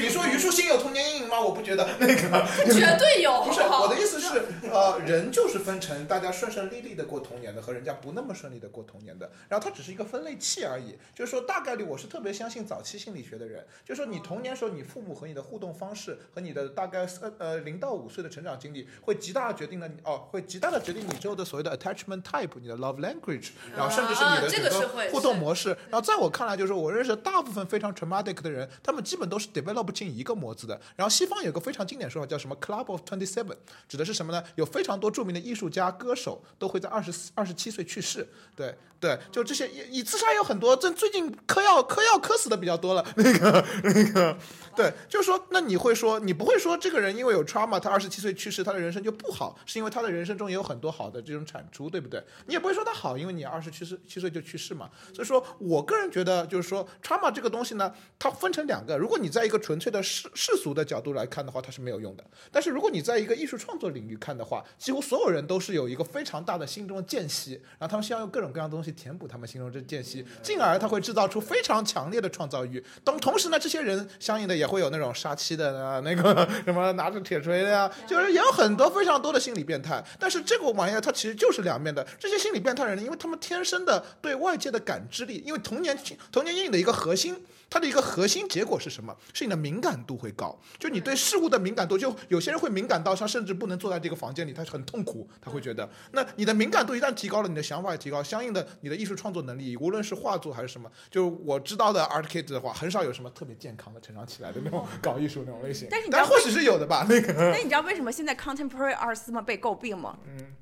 我不觉得那个。绝对有，不是我的意思是，呃，人就是分成大家顺顺利利的过童年的和人家不那么顺利的过童年的，然后它只是一个分类器而已。就是说，大概率我是特别相信早期心理学的人，就是说你童年时候你父母和你的互动方式和你的大概呃呃零到五岁的成长经历，会极大的决定了你哦，会极大的决定你之后的所谓的 attachment type，你的 love language，然后甚至是你的这个互动模式。然后在我看来，就是我认识大部分非常 traumatic 的人，他们基本都是 develop 不进一个模子的。然后西方有个非常经典说法叫什么 Club of Twenty Seven，指的是什么呢？有非常多著名的艺术家、歌手都会在二十四、二十七岁去世。对对，就这些以以自杀有很多，这最近嗑药嗑药嗑死的比较多了。那个那个，对，就是说，那你会说，你不会说这个人因为有 trauma，他二十七岁去世，他的人生就不好，是因为他的人生中也有很多好的这种产出，对不对？你也不会说他好，因为你二十七岁七岁就去世嘛。所以说我个人觉得，就是说 trauma 这个东西呢，它分成两个。如果你在一个纯粹的世世俗的角度来看的话，它是没有用的。但是如果你在一个艺术创作领域看的话，几乎所有人都是有一个非常大的心中的间隙，然后他们需要用各种各样的东西填补他们心中这间隙，进而他会制造出非常强烈的创造欲。同同时呢，这些人相应的也会有那种杀妻的啊，那个什么拿着铁锤的呀、就是也有很多非常多的心理变态。但是这个玩意儿它其实就是两面的。这些心理变态人呢，因为他们天生的对外界的感知力，因为童年童年阴影的一个核心。它的一个核心结果是什么？是你的敏感度会高，就你对事物的敏感度，就有些人会敏感到他甚至不能坐在这个房间里，他很痛苦，他会觉得。那你的敏感度一旦提高了，你的想法也提高，相应的你的艺术创作能力，无论是画作还是什么，就我知道的 art kid 的话，很少有什么特别健康的成长起来的那种搞艺术那种类型。但是你知道或许是有的吧，那个。那你知道为什么现在 contemporary art 这么被诟病吗？嗯，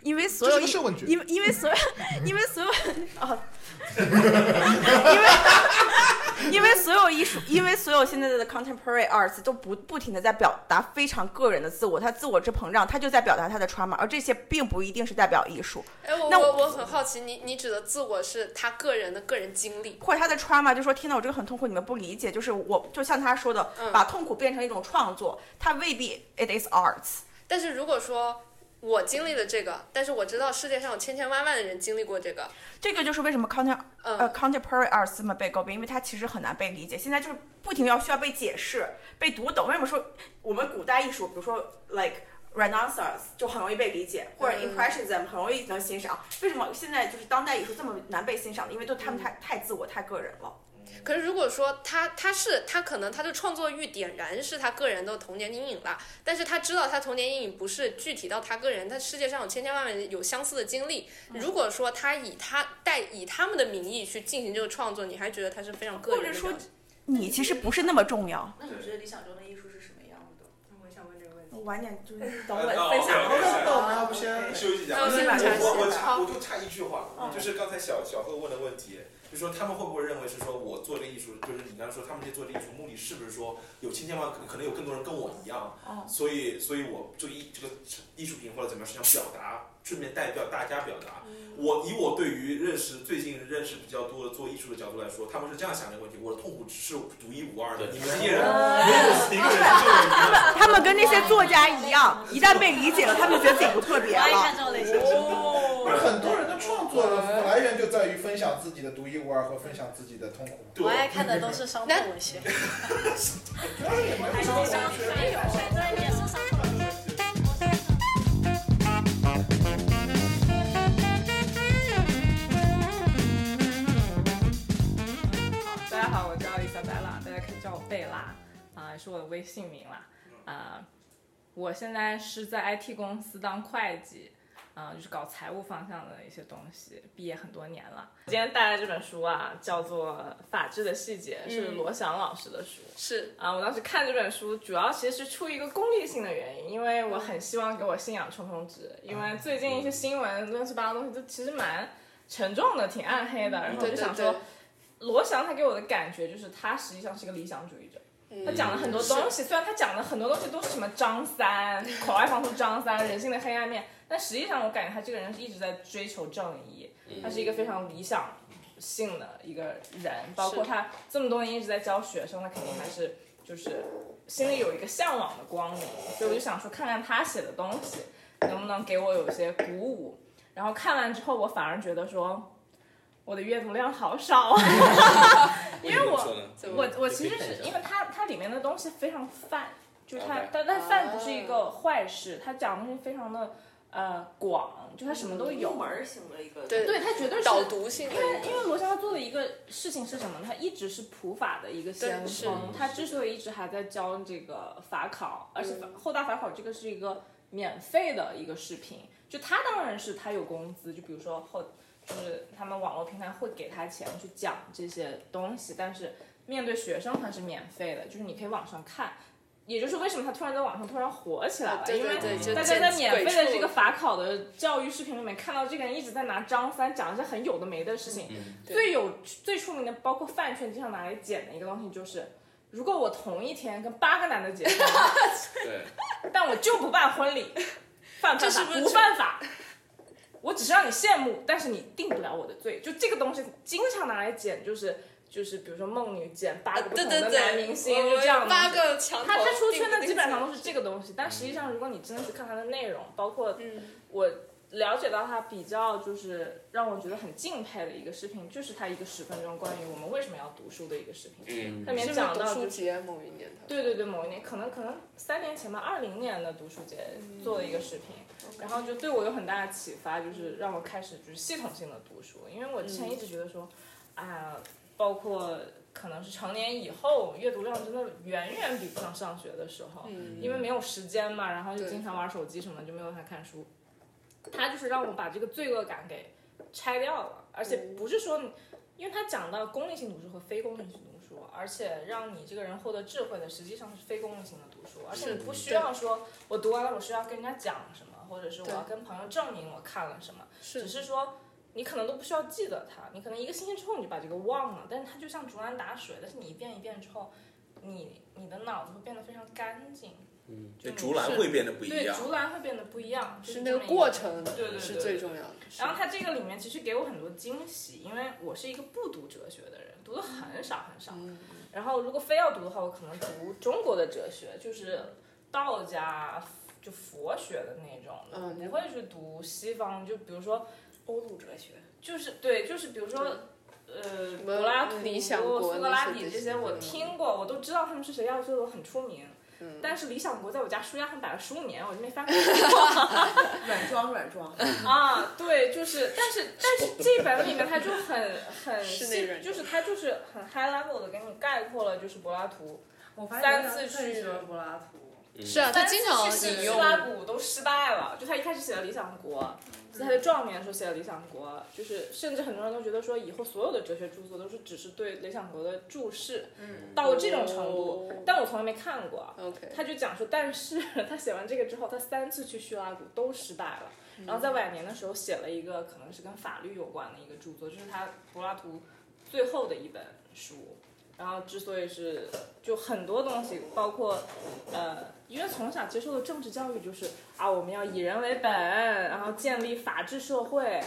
因为所有因为因为所有因为所有啊，因为因为所有艺术，因为所有现在的 contemporary arts 都不不停的在表达非常个人的自我，他自我之膨胀，他就在表达他的 trauma，而这些并不一定是代表艺术，哎，我那我我很好奇，你你指的自我是他个人的个人经历，或者他的 trauma 就说天哪，我这个很痛苦，你们不理解，就是我就像他说的，嗯把痛苦变成一种创作，他未必 it is arts。但是如果说我经历了这个，但是我知道世界上有千千万万的人经历过这个，这个就是为什么 contem 嗯呃 contemporary arts 这么被诟病，因为它其实很难被理解。现在就是不停要需要被解释、被读懂。为什么说我们古代艺术，比如说 like Renaissance 就很容易被理解，或者嗯 Impressionism 很容易能欣赏？为什么现在就是当代艺术这么难被欣赏？因为都他们太太自我、太个人了。可是如果说他他是他可能他的创作欲点燃是他个人的童年阴影吧，但是他知道他童年阴影不是具体到他个人，他世界上有千千万万人有相似的经历。如果说他以他带以他们的名义去进行这个创作，你还觉得他是非常个人或者说？你其实不是那么重要。那你觉得理想中的艺术是什么样的？我想问这个问题。晚点就是等呃我分享。哦，OK，OK，那我们要不先休息一下。那我先把我茶我我洗插我就差一句话，就是刚才小小贺问的问题，就说他们会不会认为是说我做这个艺术，就是你刚才说他们这做这个艺术目的是不是说有千千万可可能有更多人跟我一样，所以所以我这个艺这个艺术品或者怎么样是想表达，顺便代表大家表达。我以我对于认识最近认识比较多的做艺术的角度来说，他们是这样想这个问题：我的痛苦是独一无二的，你们这些人没有一个人是跟我一样的。他们跟那些作家一样，一旦被理解了，他们就觉得自己不特别我爱看了。这种类型的。不是很多人的创作来源就在于分享自己的独一无二和分享自己的痛苦。我爱看的都是伤痛文学。主要是也没有什么没有，对，也是伤痛文学。叫我贝拉，啊、也是我的微信名啦。啊、我现在是在 IT 公司当会计，啊、就是搞财务方向的一些东西，毕业很多年了。今天带来这本书啊，叫做《法治的细节》，是罗翔老师的书。是啊，我当时看这本书，主要其实是出于一个功利性的原因，因为我很希望给我信仰充充值，因为最近一些新闻乱七八糟东西就其实蛮沉重的，挺暗黑的，然后我对对对就想说，罗翔他给我的感觉就是他实际上是个理想主义者。他讲了很多东西，虽然他讲的很多东西都是什么张三、口外方出张三、人性的黑暗面，但实际上我感觉他这个人是一直在追求正义，他是一个非常理想性的一个人，包括他这么多年一直在教学生，他肯定还是就是心里有一个向往的光明，所以我就想说，看看他写的东西能不能给我有一些鼓舞。然后看完之后，我反而觉得说，我的阅读量好少啊，因为我我我其实是因为它它里面的东西非常泛，就是它但但泛不是一个坏事，它讲的东西非常的呃广，就它什么都有。入门型的一个，对对，它绝对是导读性的因为因为罗翔他做的一个事情是什么？呢？他一直是普法的一个先锋，他之所以一直还在教这个法考，而且后大法考这个是一个免费的一个视频，就他当然是他有工资，就比如说后就是他们网络平台会给他钱去讲这些东西，但是面对学生他是免费的，就是你可以网上看。也就是为什么他突然在网上突然火起来了，对因为大家在免费的这个法考的教育视频里面看到这个人一直在拿张三讲一些很有的没的事情，最有最出名的，包括饭圈经常拿来剪的一个东西就是，如果我同一天跟八个男的结婚，对，但我就不办婚礼，犯不犯法？不犯法。我只是让你羡慕，但是你定不了我的罪。就这个东西经常拿来剪，就是就是比如说梦女剪八个不对同的对对，男明星，就这样的八个墙头他他出圈的基本上都是这个东西，但实际上如果你真的去看他的内容，包括嗯。我了解到他比较就是让我觉得很敬佩的一个视频，就是他一个十分钟关于我们为什么要读书的一个视频，嗯。它里面是读讲到就是书节某一年他对对对，某一年可能可能三年前吧，二零年的读书节做了一个视频，然后就对我有很大的启发，就是让我开始就是系统性的读书，因为我之前一直觉得说，啊，包括可能是成年以后阅读量真的远远比不上上学的时候，因为没有时间嘛，然后就经常玩手机什么，就没有办法看书。他就是让我把这个罪恶感给拆掉了，而且不是说你，因为他讲到功利性读书和非功利性读书，而且让你这个人获得智慧的实际上是非功利性的读书，而且你不需要说我读完了我需要跟人家讲什么，或者是我要跟朋友证明我看了什么，只是说。你可能都不需要记得它，你可能一个星期之后你就把这个忘了，但是它就像竹篮打水，但是你一遍一遍之后，你你的脑子会变得非常干净，嗯，就竹篮会变得不一样对，竹篮会变得不一样，就是那个过程对对是对最重要的。然后它这个里面其实给我很多惊喜，因为我是一个不读哲学的人，读的很少很少。嗯然后如果非要读的话，我可能读中国的哲学，就是道家就佛学的那种的，嗯不会去读西方，就比如说欧陆哲学，就是对，就是比如说。呃，柏拉图、理想国苏格拉底这些我嗯听过，我都知道他们是谁，要这都很出名。但是理想国在我家书架上摆了十五年，我就没翻过。软装软装，啊，对，就是，但是但是这一本里面它就很很就是它就是很 high level 的给你概括了，就是柏拉图我发三现次去最喜欢柏拉图。是啊，他经常引用拉古都失败了，就他一开始写了《理想国》，在他的壮年的时候写了《理想国》，就是甚至很多人都觉得说以后所有的哲学著作都是只是对《理想国》的注释，嗯，到了这种程度哦，但我从来没看过。OK，他就讲说，但是他写完这个之后，他三次去叙拉古都失败了。然后在晚年的时候写了一个可能是跟法律有关的一个著作，就是他柏拉图最后的一本书。然后之所以是就很多东西，包括呃，因为从小接受的政治教育就是啊，我们要以人为本，然后建立法治社会。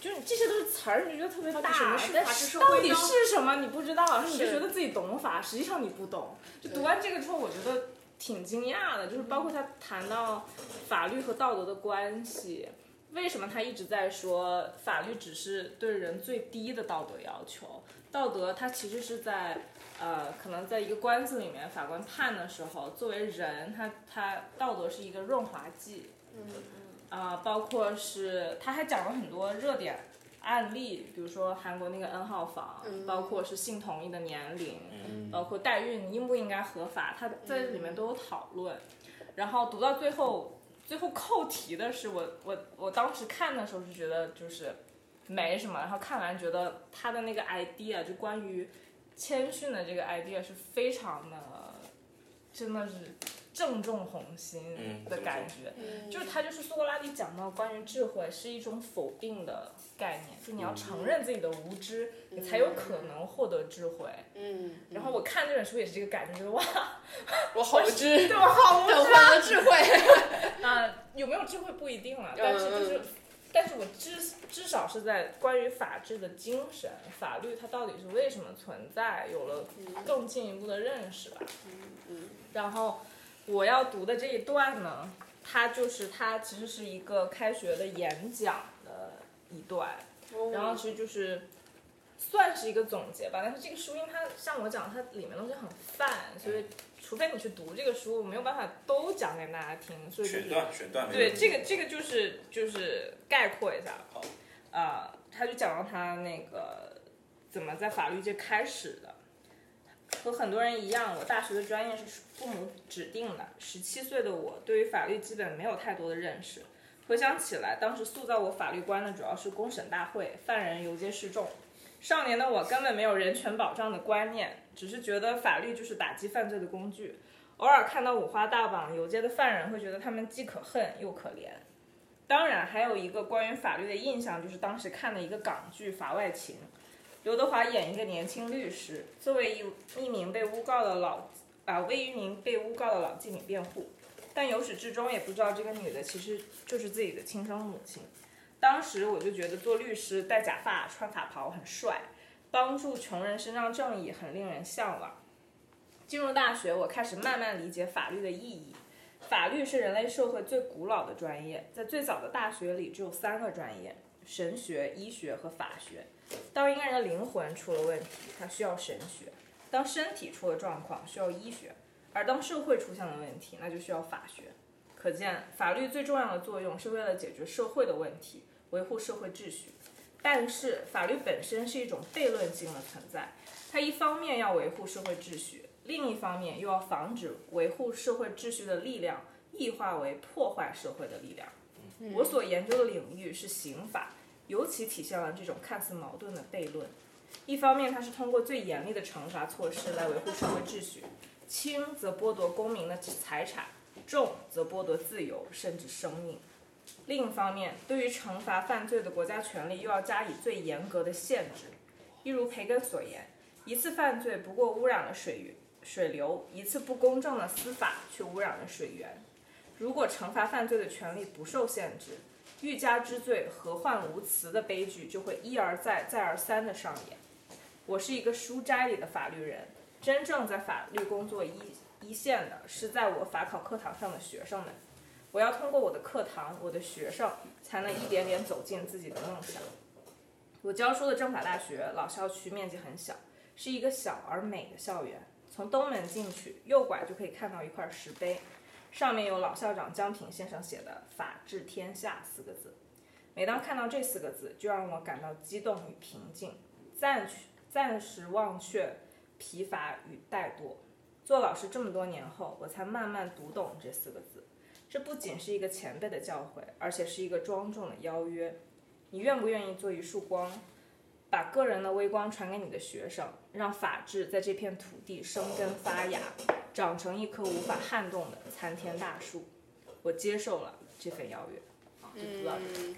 就是这些都是词儿，你就觉得特别大，什么是法治社到底是什么你不知道，你就是觉得自己懂法，实际上你不懂。就读完这个之后，我觉得挺惊讶的，就是包括他谈到法律和道德的关系，为什么他一直在说法律只是对人最低的道德要求？道德它其实是在呃，可能在一个官司里面，法官判的时候，作为人，他他道德是一个润滑剂。嗯啊、包括是他还讲了很多热点案例，比如说韩国那个 N 号房，包括是性同意的年龄，包括代孕应不应该合法，他在里面都有讨论。然后读到最后，最后扣题的是我我我当时看的时候是觉得就是没什么，然后看完觉得他的那个 idea 就关于谦逊的这个 idea 是非常的，真的是正中红心嗯的感觉。就是他就是苏格拉底讲到关于智慧是一种否定的概念，就你要承认自己的无知，你才有可能获得智慧。嗯，然后我看这本书也是这个感觉，觉得哇，我好无知，对我好无知等获得智慧。啊、有没有智慧不一定了，但是就是但是我至至少是在关于法治的精神，法律它到底是为什么存在，有了更进一步的认识吧。然后我要读的这一段呢，它就是它其实是一个开学的演讲的一段，然后其实就是算是一个总结吧。但是这个书因为它像我讲，它里面东西很泛，所以除非你去读这个书，我没有办法都讲给大家听，所以就是选段选段对，这个这个就是就是概括一下。好，呃，他就讲到他那个怎么在法律界开始的。和很多人一样，我大学的专业是父母指定的。十七岁的我对于法律基本没有太多的认识。回想起来，当时塑造我法律观的主要是公审大会，犯人游街示众。少年的我根本没有人权保障的观念，只是觉得法律就是打击犯罪的工具。偶尔看到五花大绑游街的犯人，会觉得他们既可恨又可怜。当然，还有一个关于法律的印象，就是当时看的一个港剧《法外情》，刘德华演一个年轻律师，作为一一名被诬告的老啊为一名被诬告的老妓女辩护，但由始至终也不知道这个女的其实就是自己的亲生母亲。当时我就觉得做律师戴假发穿法袍很帅，帮助穷人伸张正义很令人向往。进入大学，我开始慢慢理解法律的意义。法律是人类社会最古老的专业，在最早的大学里只有三个专业：神学、医学和法学。当一个人的灵魂出了问题，他需要神学；当身体出了状况，需要医学；而当社会出现了问题，那就需要法学。可见，法律最重要的作用是为了解决社会的问题，维护社会秩序。但是，法律本身是一种悖论性的存在，它一方面要维护社会秩序，另一方面又要防止维护社会秩序的力量异化为破坏社会的力量。我所研究的领域是刑法，尤其体现了这种看似矛盾的悖论。一方面，它是通过最严厉的惩罚措施来维护社会秩序，轻则剥夺公民的财产，重则剥夺自由甚至生命。另一方面，对于惩罚犯罪的国家权力又要加以最严格的限制。一如培根所言，一次犯罪不过污染了水源水流，一次不公正的司法却污染了水源。如果惩罚犯罪的权利不受限制，欲加之罪，何患无辞的悲剧就会一而再、再而三的上演。我是一个书斋里的法律人，真正在法律工作一一线的是在我法考课堂上的学生们。我要通过我的课堂，我的学生才能一点点走进自己的梦想。我教书的政法大学老校区面积很小，是一个小而美的校园。从东门进去，右拐就可以看到一块石碑，上面有老校长江平先生写的“法治天下”四个字。每当看到这四个字，就让我感到激动与平静，暂去暂时忘却疲乏与怠惰。做老师这么多年后，我才慢慢读懂这四个字。这不仅是一个前辈的教诲，而且是一个庄重的邀约。你愿不愿意做一束光，把个人的微光传给你的学生，让法治在这片土地生根发芽，长成一棵无法撼动的参天大树？我接受了这份邀约。好，就读到这里。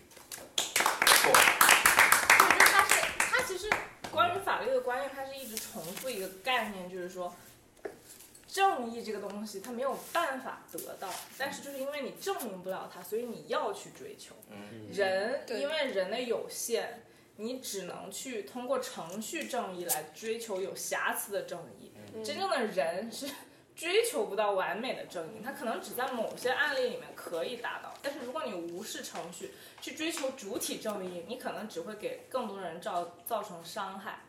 我觉得它是，他其实关于法律的观念，他是一直重复一个概念，就是说。正义这个东西，它没有办法得到，但是就是因为你证明不了它，所以你要去追求。人因为人的有限，你只能去通过程序正义来追求有瑕疵的正义。真正的人是追求不到完美的正义，他可能只在某些案例里面可以达到。但是如果你无视程序去追求主体正义，你可能只会给更多人造造成伤害。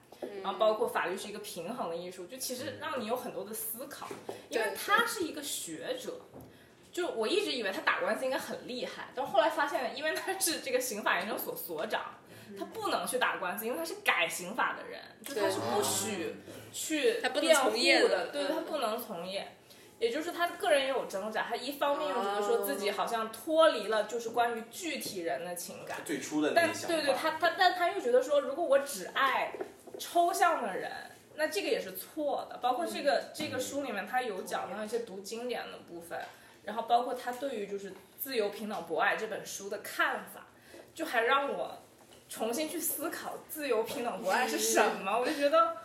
然后包括法律是一个平衡的艺术，就其实让你有很多的思考，因为他是一个学者。就我一直以为他打官司应该很厉害，但后来发现，因为他是这个刑法研究所所长，他不能去打官司，因为他是改刑法的人，就他是不许去辩护的，对他不能从业。也就是他个人也有挣扎，他一方面又觉得说自己好像脱离了就是关于具体人的情感，最初的那但对对，他他但他又觉得说，如果我只爱抽象的人，那这个也是错的。包括这个这个书里面，他有讲到一些读经典的部分，然后包括他对于就是《自由平等博爱》这本书的看法，就还让我重新去思考自由平等博爱是什么。我就觉得，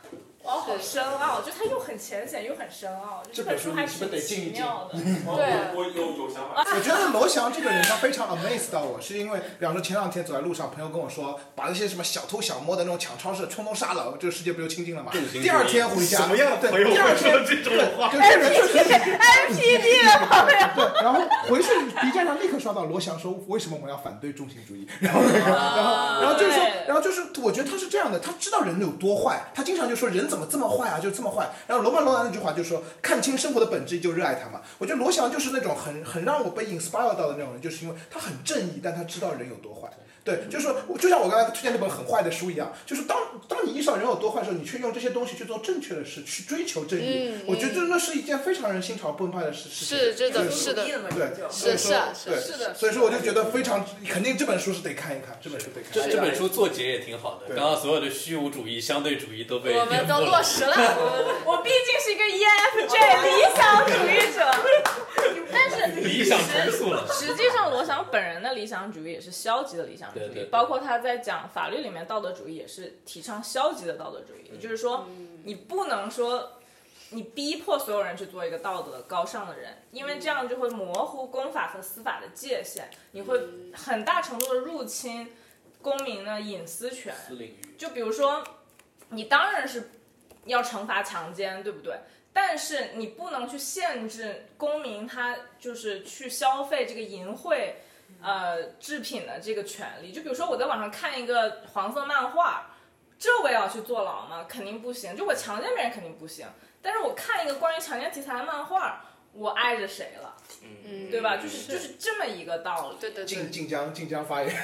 哇，好深奥，就它又很浅显又很深奥，这本本书还是得静一静奇妙的。对我我有有想法。我觉得罗翔这个人他非常 amaze 到我，是因为比方说前两天走在路上，朋友跟我说，把那些什么小偷小摸的那种抢超市冲锋杀了，这个世界不就清净了吗？第二天回家，什么样的朋友对，第二会说天这种话？对，就这人确实 NPD 的朋友。对，然后回去 B 站上立刻刷到罗翔说为什么我们要反对中心主义，然后那个，然后然后就是说，然后就是我觉得他是这样的，他知道人有多坏，他经常就说人怎么这么坏啊，就这么坏。然后罗曼罗兰那句话就说看清生活的本质就热爱它嘛。我觉得罗翔就是那种很很让我被 inspire 到的那种人，就是因为他很正义，但他知道人有多坏。对，就是说，就像我刚才推荐那本很坏的书一样，就是当当你意识到人有多坏的时候，你却用这些东西去做正确的事，去追求正义。嗯我觉得这那是一件非常让人心潮澎湃的事事情。是真的是的对，是是啊是是的所以说我就觉得非常，肯定这本书是得看一看，这本书得看。这这本书作结也挺好的，刚刚所有的虚无主义、相对主义都被我们都落实了。我毕竟是一个 ENFJ 理想主义者，但是理想重塑了。实际上，罗翔本人的理想主义也是消极的理想主义，对对对。包括他在讲法律里面道德主义也是提倡消极的道德主义，也就是说，你不能说你逼迫所有人去做一个道德高尚的人，因为这样就会模糊公法和司法的界限，你会很大程度的入侵公民的隐私权。私领域，就比如说，你当然是要惩罚强奸，对不对？但是你不能去限制公民他就是去消费这个淫秽呃制品的这个权利。就比如说我在网上看一个黄色漫画，这我也要去坐牢吗？肯定不行。就我强奸别人肯定不行，但是我看一个关于强奸题材的漫画，我爱着谁了，嗯对吧？就是就是这么一个道理。对对晋对。晋江晋江发言，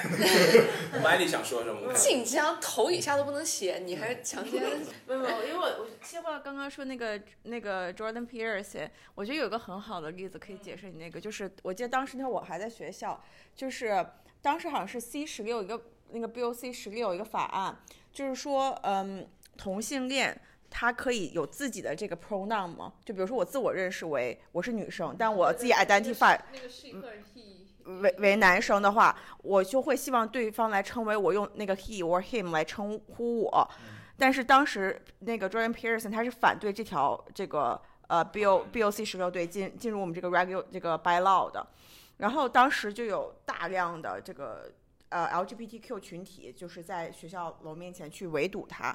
麦丽想说什么？晋江头以下都不能写，你还强奸？没有，没有，因为我我切换刚刚说那个那个 Jordan Pierce，我觉得有个很好的例子可以解释你那个，就是我记得当时那会儿我还在学校，就是当时好像是 C 十六一个那个 Bill C 十六一个法案，就是说嗯同性恋。他可以有自己的这个 pronoun 吗？就比如说我自我认识为我是女生，但我自己 identify 那个 she 和 he 为为男生的话，我就会希望对方来称为我用那个 he or him 来称呼我。但是当时那个 Jordan Peterson 他是反对这条这个呃 Bill Bill C 十六对进进入我们这个 regular 这个 by law 的，然后当时就有大量的这个呃 LGBTQ 群体就是在学校楼面前去围堵他，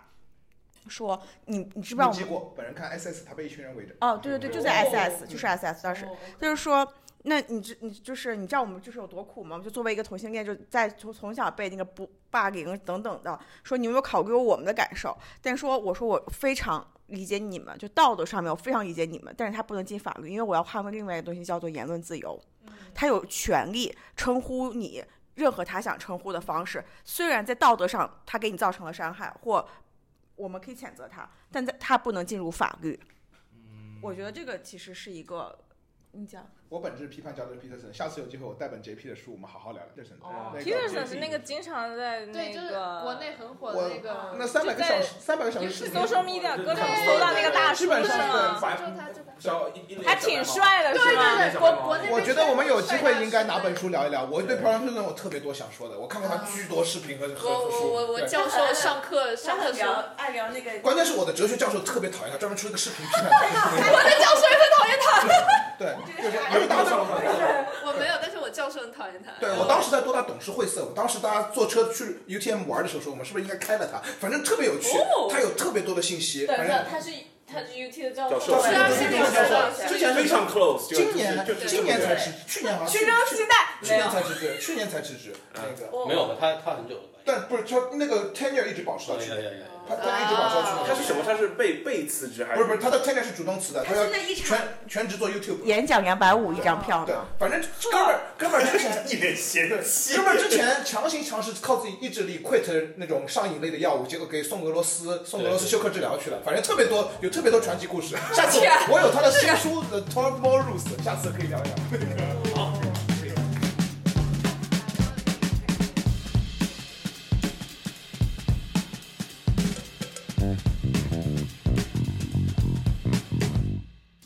说你你知不知道我们没记过，本人看 SS 他被一群人围着。哦，对对对，就在 SS，就是 SS 当时，就是说，那你知你就是你知道我们就是有多苦吗？就作为一个同性恋，就在从从小被那个不霸凌等等的，说你有没有考虑过我们的感受？但说我说我非常理解你们，就道德上面我非常理解你们，但是他不能进法律，因为我要捍卫另外一个东西叫做言论自由，他有权利称呼你任何他想称呼的方式，虽然在道德上他给你造成了伤害或。我们可以谴责他，但在他不能进入法律。我觉得这个其实是一个，你讲我本质批判乔治皮特森，下次有机会我带本 JP 的书，我们好好聊聊。这是哦那个 Peterson 是那个经常在对，就是那个国内很火的那个，那三百个小时，三百个小时视频 social media 各种搜到那个大叔他还挺帅的，对是吗？对对，国国内我觉得我们有机会应该拿本书。聊一聊。我对朴元淳有特别多想说的，我看过他巨多视频和和书。我我我教授上课上课说，爱聊那个关键是我的哲学教授特别讨厌他，专门出一个视频批判他。我的教授也很讨厌他。对，就是因为当时我没有，但是我教授很讨厌他。对我当时在多大董事会色，我当时大家坐车去 UTM 玩的时候说，我们是不是应该开了他？反正特别有趣他，有特别多的信息。等着，反正他是他是 UT 的教教授是啊对对对对对之前非常 close，就今年今年才辞，去年好像去期待，去年才辞职，去年才辞职那个。没有的，他他很久了吧？但不是他那个 tenure 一直保持到去年，他他一直保持到去年。他是什么？他是被被辞职还是？不是不是，他的 tenure 是主动辞的，他要现在一全全职做 YouTube。演讲两百五一张票对呢。，反正哥们儿哥们儿之前 一脸嫌对，弃。哥们儿之前强行尝试靠自己意志力 quit 那种上瘾类的药物，结果给送俄罗斯送俄罗斯休克治疗去了。反正特别多，有特别多传奇故事。下次我有他的新书《The Twelve More Rules》，下次可以聊一聊。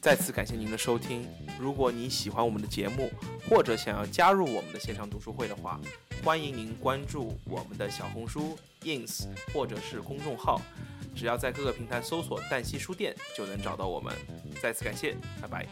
再次感谢您的收听。如果您喜欢我们的节目，或者想要加入我们的线上读书会的话，欢迎您关注我们的小红书、ins 或者是公众号。只要在各个平台搜索“淡西书店”就能找到我们。再次感谢，拜拜。